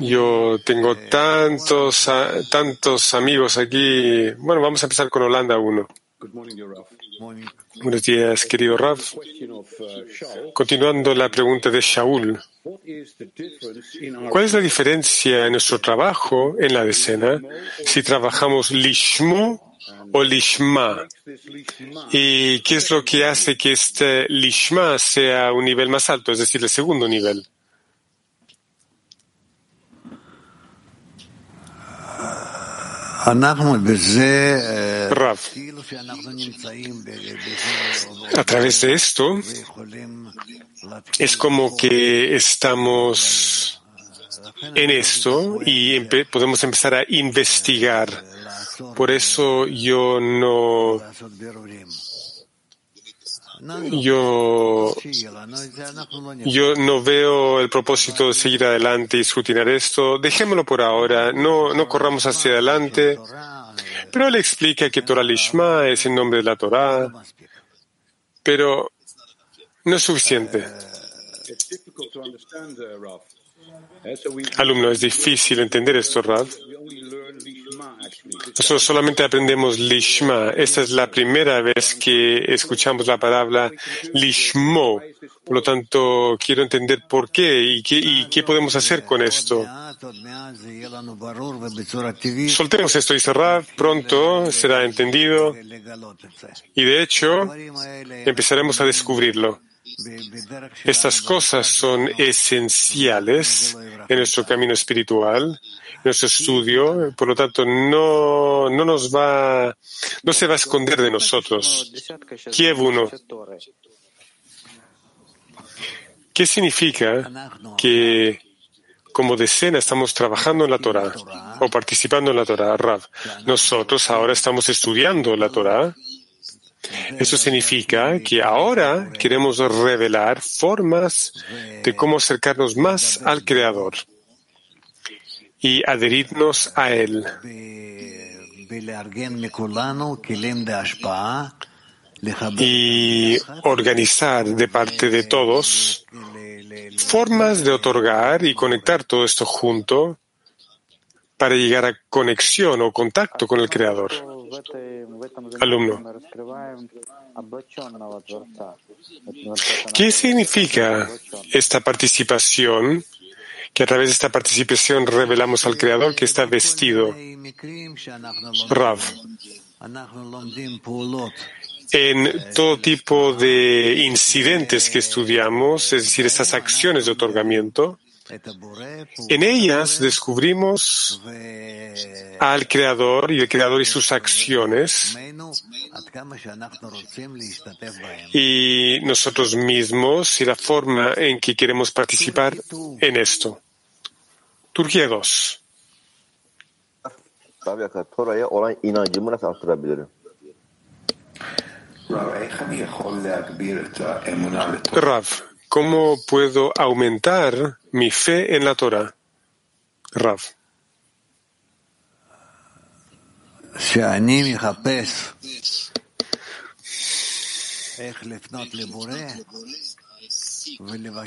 Yo tengo tantos, tantos amigos aquí. Bueno, vamos a empezar con Holanda 1. Buenos días, querido Rav. Continuando la pregunta de Shaul, ¿cuál es la diferencia en nuestro trabajo en la decena si trabajamos lishmo o lishma? ¿Y qué es lo que hace que este lishma sea un nivel más alto, es decir, el segundo nivel? Rav, a través de esto es como que estamos en esto y podemos empezar a investigar. Por eso yo no yo, yo no veo el propósito de seguir adelante y escrutinar esto. Dejémoslo por ahora. No, no corramos hacia adelante. Pero él explica que Torah Lishma es el nombre de la Torah. Pero no es suficiente. Alumno, es difícil entender esto, Rav. Nosotros solamente aprendemos Lishma. Esta es la primera vez que escuchamos la palabra Lishmo. Por lo tanto, quiero entender por qué y qué, y qué podemos hacer con esto. Soltemos esto y cerrar. Pronto será entendido. Y de hecho, empezaremos a descubrirlo. Estas cosas son esenciales en nuestro camino espiritual nuestro estudio, por lo tanto no, no nos va, no se va a esconder de nosotros. Kiev 1. ¿Qué significa que como decena estamos trabajando en la Torah o participando en la Torah, Rav? Nosotros ahora estamos estudiando la Torah. Eso significa que ahora queremos revelar formas de cómo acercarnos más al Creador y adherirnos a Él. Y organizar de parte de todos formas de otorgar y conectar todo esto junto para llegar a conexión o contacto con el Creador. Alumno. ¿Qué significa esta participación que a través de esta participación revelamos al Creador que está vestido. Rav. En todo tipo de incidentes que estudiamos, es decir, estas acciones de otorgamiento, en ellas descubrimos al Creador y el Creador y sus acciones y nosotros mismos y la forma en que queremos participar en esto. Turquía 2. Rav, ¿cómo puedo aumentar mi fe en la Torah? Rav.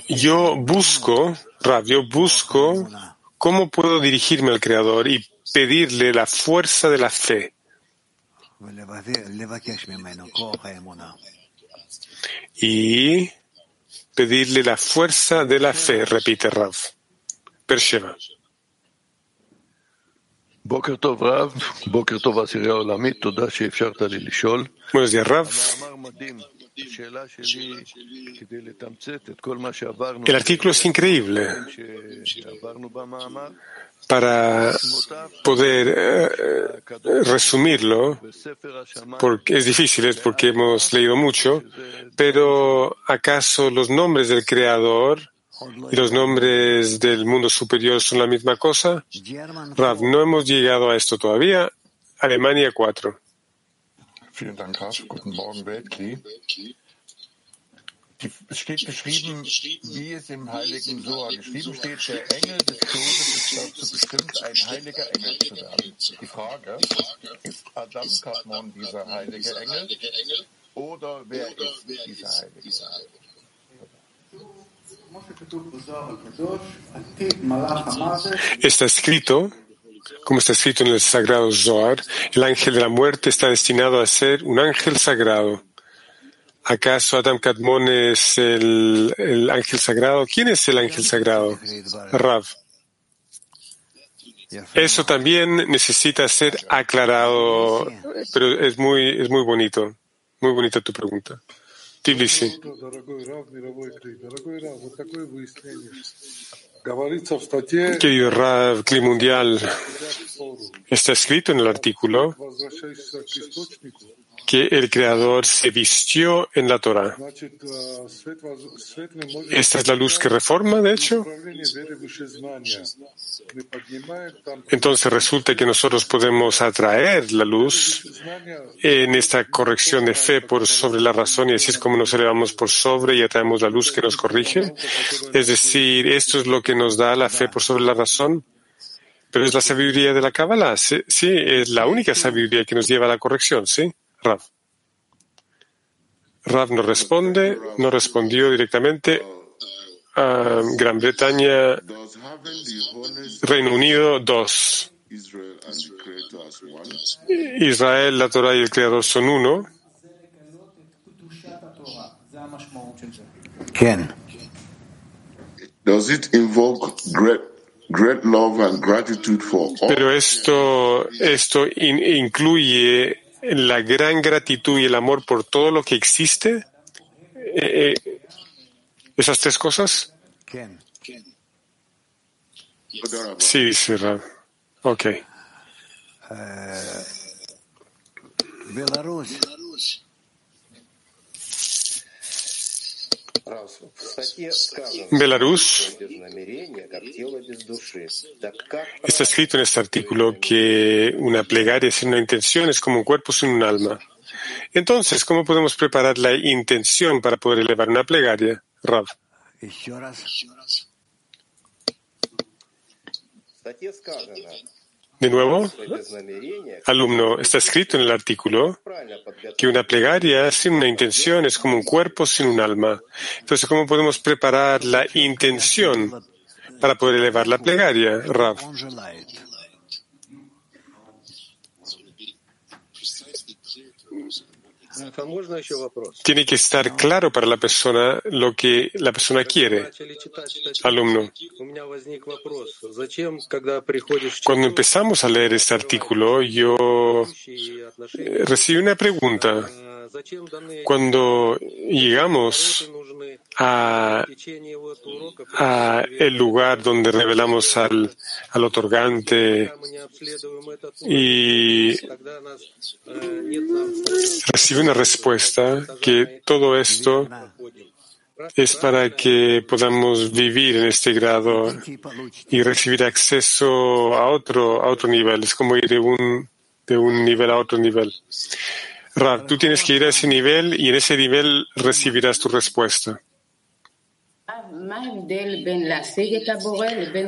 Yo busco, Rav, yo busco ¿Cómo puedo dirigirme al Creador y pedirle la fuerza de la fe? Y pedirle la fuerza de la fe, repite Rav. Persheva. Buenos días, Rav. El artículo es increíble. Para poder eh, resumirlo, porque es difícil, es porque hemos leído mucho, pero ¿acaso los nombres del Creador y los nombres del mundo superior son la misma cosa? Rav, no hemos llegado a esto todavía. Alemania 4. Vielen Dank, Guten Morgen, Weltkrieg. Es steht beschrieben, wie es im heiligen Soa geschrieben steht, der Engel des Todes ist dazu bestimmt, ein heiliger Engel zu werden. Die Frage, ist Adam Kadmon dieser heilige Engel oder wer ist dieser heilige Engel? Está escrito como está escrito en el sagrado Zohar, el ángel de la muerte está destinado a ser un ángel sagrado. ¿Acaso Adam Kadmon es el, el, ángel sagrado? ¿Quién es el ángel sagrado? Rav. Eso también necesita ser aclarado, pero es muy, es muy bonito. Muy bonita tu pregunta. Tbilisi. Querido Rav Cli Mundial, está escrito en el artículo que el Creador se vistió en la Torah. Esta es la luz que reforma, de hecho. Entonces resulta que nosotros podemos atraer la luz en esta corrección de fe por sobre la razón y así es como nos elevamos por sobre y atraemos la luz que nos corrige. Es decir, esto es lo que nos da la fe por sobre la razón. Pero es la sabiduría de la Kabbalah. Sí, sí, es la única sabiduría que nos lleva a la corrección, ¿sí? Rav. Rav no responde, no respondió directamente. a Gran Bretaña, Reino Unido, dos. Israel, la Torah y el Creador son uno. ¿Quién? Does it invoke great, great love and gratitude for all? Pero esto, esto in- incluye la gran gratitud y el amor por todo lo que existe? Eh, eh, ¿Esas tres cosas? sí Sí. Ok. Eh, Belarus. Belarus está escrito en este artículo que una plegaria sin una intención es como un cuerpo sin un alma. Entonces, ¿cómo podemos preparar la intención para poder elevar una plegaria, de nuevo, alumno, está escrito en el artículo que una plegaria sin una intención es como un cuerpo sin un alma. Entonces, ¿cómo podemos preparar la intención para poder elevar la plegaria, Rab? Tiene que estar claro para la persona lo que la persona quiere. Alumno. Cuando empezamos a leer este artículo, yo recibí una pregunta. Cuando llegamos a, a el lugar donde revelamos al, al otorgante y recibe una respuesta que todo esto es para que podamos vivir en este grado y recibir acceso a otro, a otro nivel. Es como ir de un, de un nivel a otro nivel. Rab, tú tienes que ir a ese nivel y en ese nivel recibirás tu respuesta.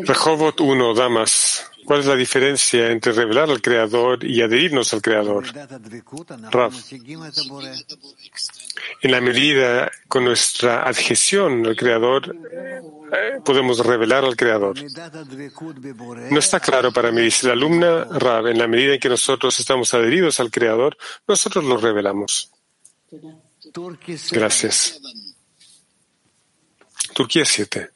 Rehovot 1, damas. ¿Cuál es la diferencia entre revelar al Creador y adherirnos al Creador? Raf. En la medida con nuestra adhesión al Creador, eh, podemos revelar al Creador. No está claro para mí, dice la alumna Raf, en la medida en que nosotros estamos adheridos al Creador, nosotros lo revelamos. Gracias. Turquía 7.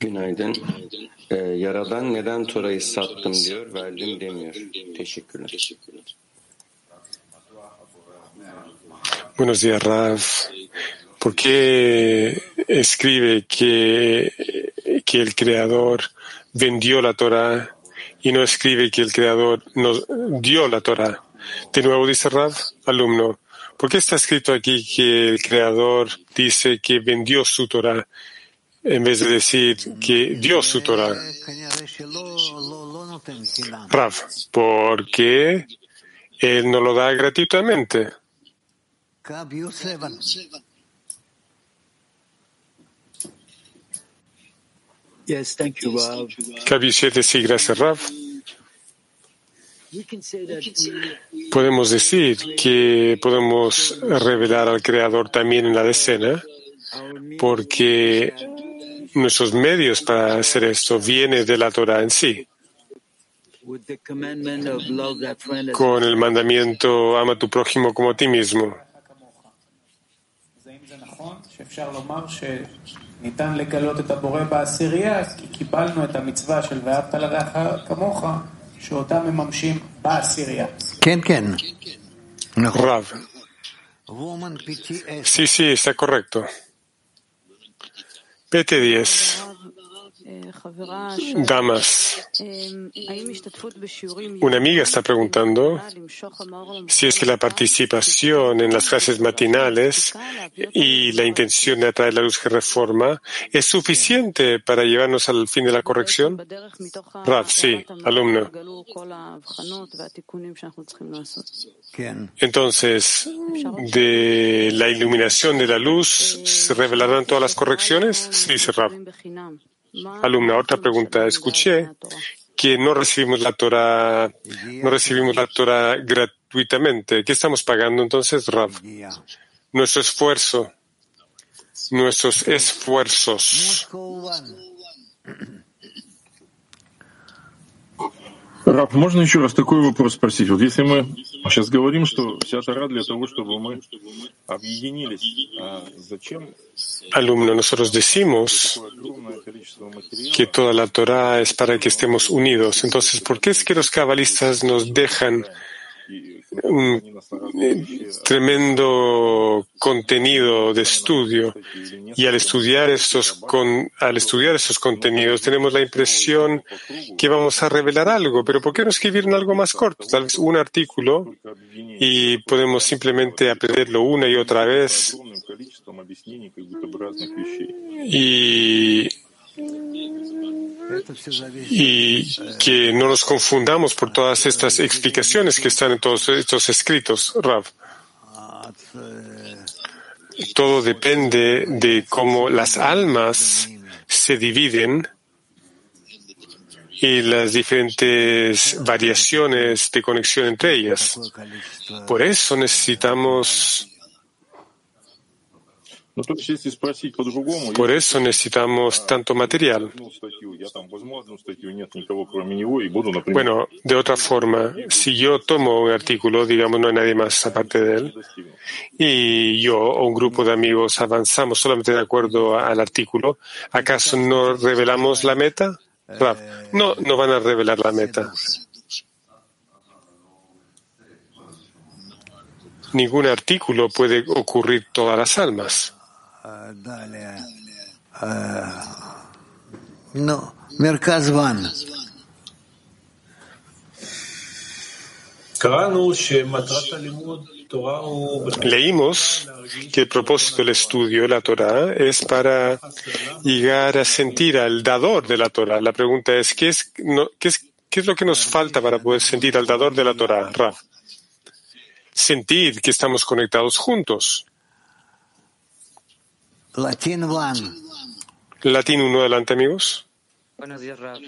Günaydın. Ee, Yaradan neden Tora'yı sattım diyor, verdim demiyor. Teşekkürler. Buenos días, Rav. ¿Por qué escribe que, que el Creador vendió la Torah y no escribe que el Creador nos dio la Torah? De nuevo dice Rav, alumno, ¿por qué está escrito aquí que el Creador dice que vendió su Torah en vez de decir que dio su Torah. Raf, porque él no lo da gratuitamente. Yes, thank you, Rav. sí, gracias, raf. Podemos decir que podemos revelar al Creador también en la decena, porque nuestros medios para hacer esto viene de la Torah en sí. Con el mandamiento ama tu prójimo como a ti mismo. Ken, Ken. Rav. Sí, sí, está correcto. PT10. Damas, una amiga está preguntando si es que la participación en las clases matinales y la intención de atraer la luz que reforma es suficiente para llevarnos al fin de la corrección. Rav, sí, alumno. Entonces, de la iluminación de la luz, ¿se revelarán todas las correcciones? Sí, dice Rav. Alumna, otra pregunta. Escuché que no recibimos la Torah, no recibimos la Torah gratuitamente. ¿Qué estamos pagando entonces, Rav? Nuestro esfuerzo, nuestros esfuerzos. Раб, можно еще раз такой вопрос спросить? Вот если мы сейчас говорим, что вся Тара для того, чтобы мы объединились, а зачем Alumno, nosotros decimos que toda la Torah es para que estemos unidos. Entonces, ¿por qué es que los cabalistas nos dejan un tremendo contenido de estudio. Y al estudiar estos con, al estudiar estos contenidos tenemos la impresión que vamos a revelar algo, pero ¿por qué no escribir algo más corto? Tal vez un artículo y podemos simplemente aprenderlo una y otra vez. Y y que no nos confundamos por todas estas explicaciones que están en todos estos escritos, Rav. Todo depende de cómo las almas se dividen y las diferentes variaciones de conexión entre ellas. Por eso necesitamos por eso necesitamos tanto material. Bueno, de otra forma, si yo tomo un artículo, digamos, no hay nadie más aparte de él, y yo o un grupo de amigos avanzamos solamente de acuerdo al artículo, ¿acaso no revelamos la meta? No, no van a revelar la meta. Ningún artículo puede ocurrir todas las almas. No, Merkaz Van. Leímos que el propósito del estudio de la Torah es para llegar a sentir al dador de la Torah. La pregunta es, ¿qué es, no, qué es, qué es lo que nos falta para poder sentir al dador de la Torah, Raf? Sentir que estamos conectados juntos. Latin One. Latin 1, adelante amigos. Buenos días, Rab.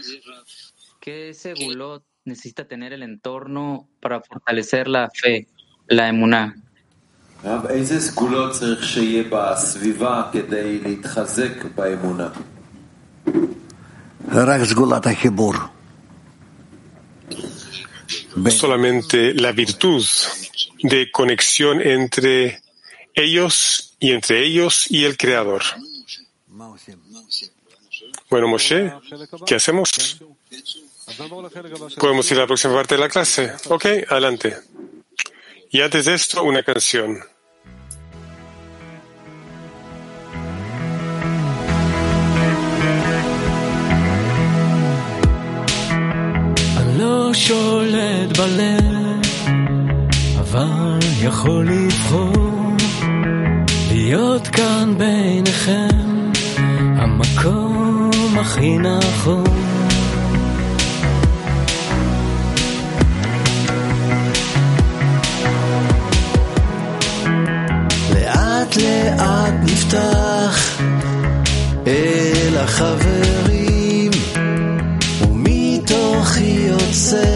¿Qué segulot necesita tener el entorno para fortalecer la fe, la emuná? Solamente la virtud de conexión entre ellos y entre ellos y el Creador. Bueno, Moshe, ¿qué hacemos? ¿Podemos ir a la próxima parte de la clase? Ok, adelante. Y antes de esto, una canción. לא שולט בלב, אבל יכול לבחור להיות כאן ביניכם, המקום הכי נכון. לאט לאט נפתח אל החברים ומתוכי יוצאת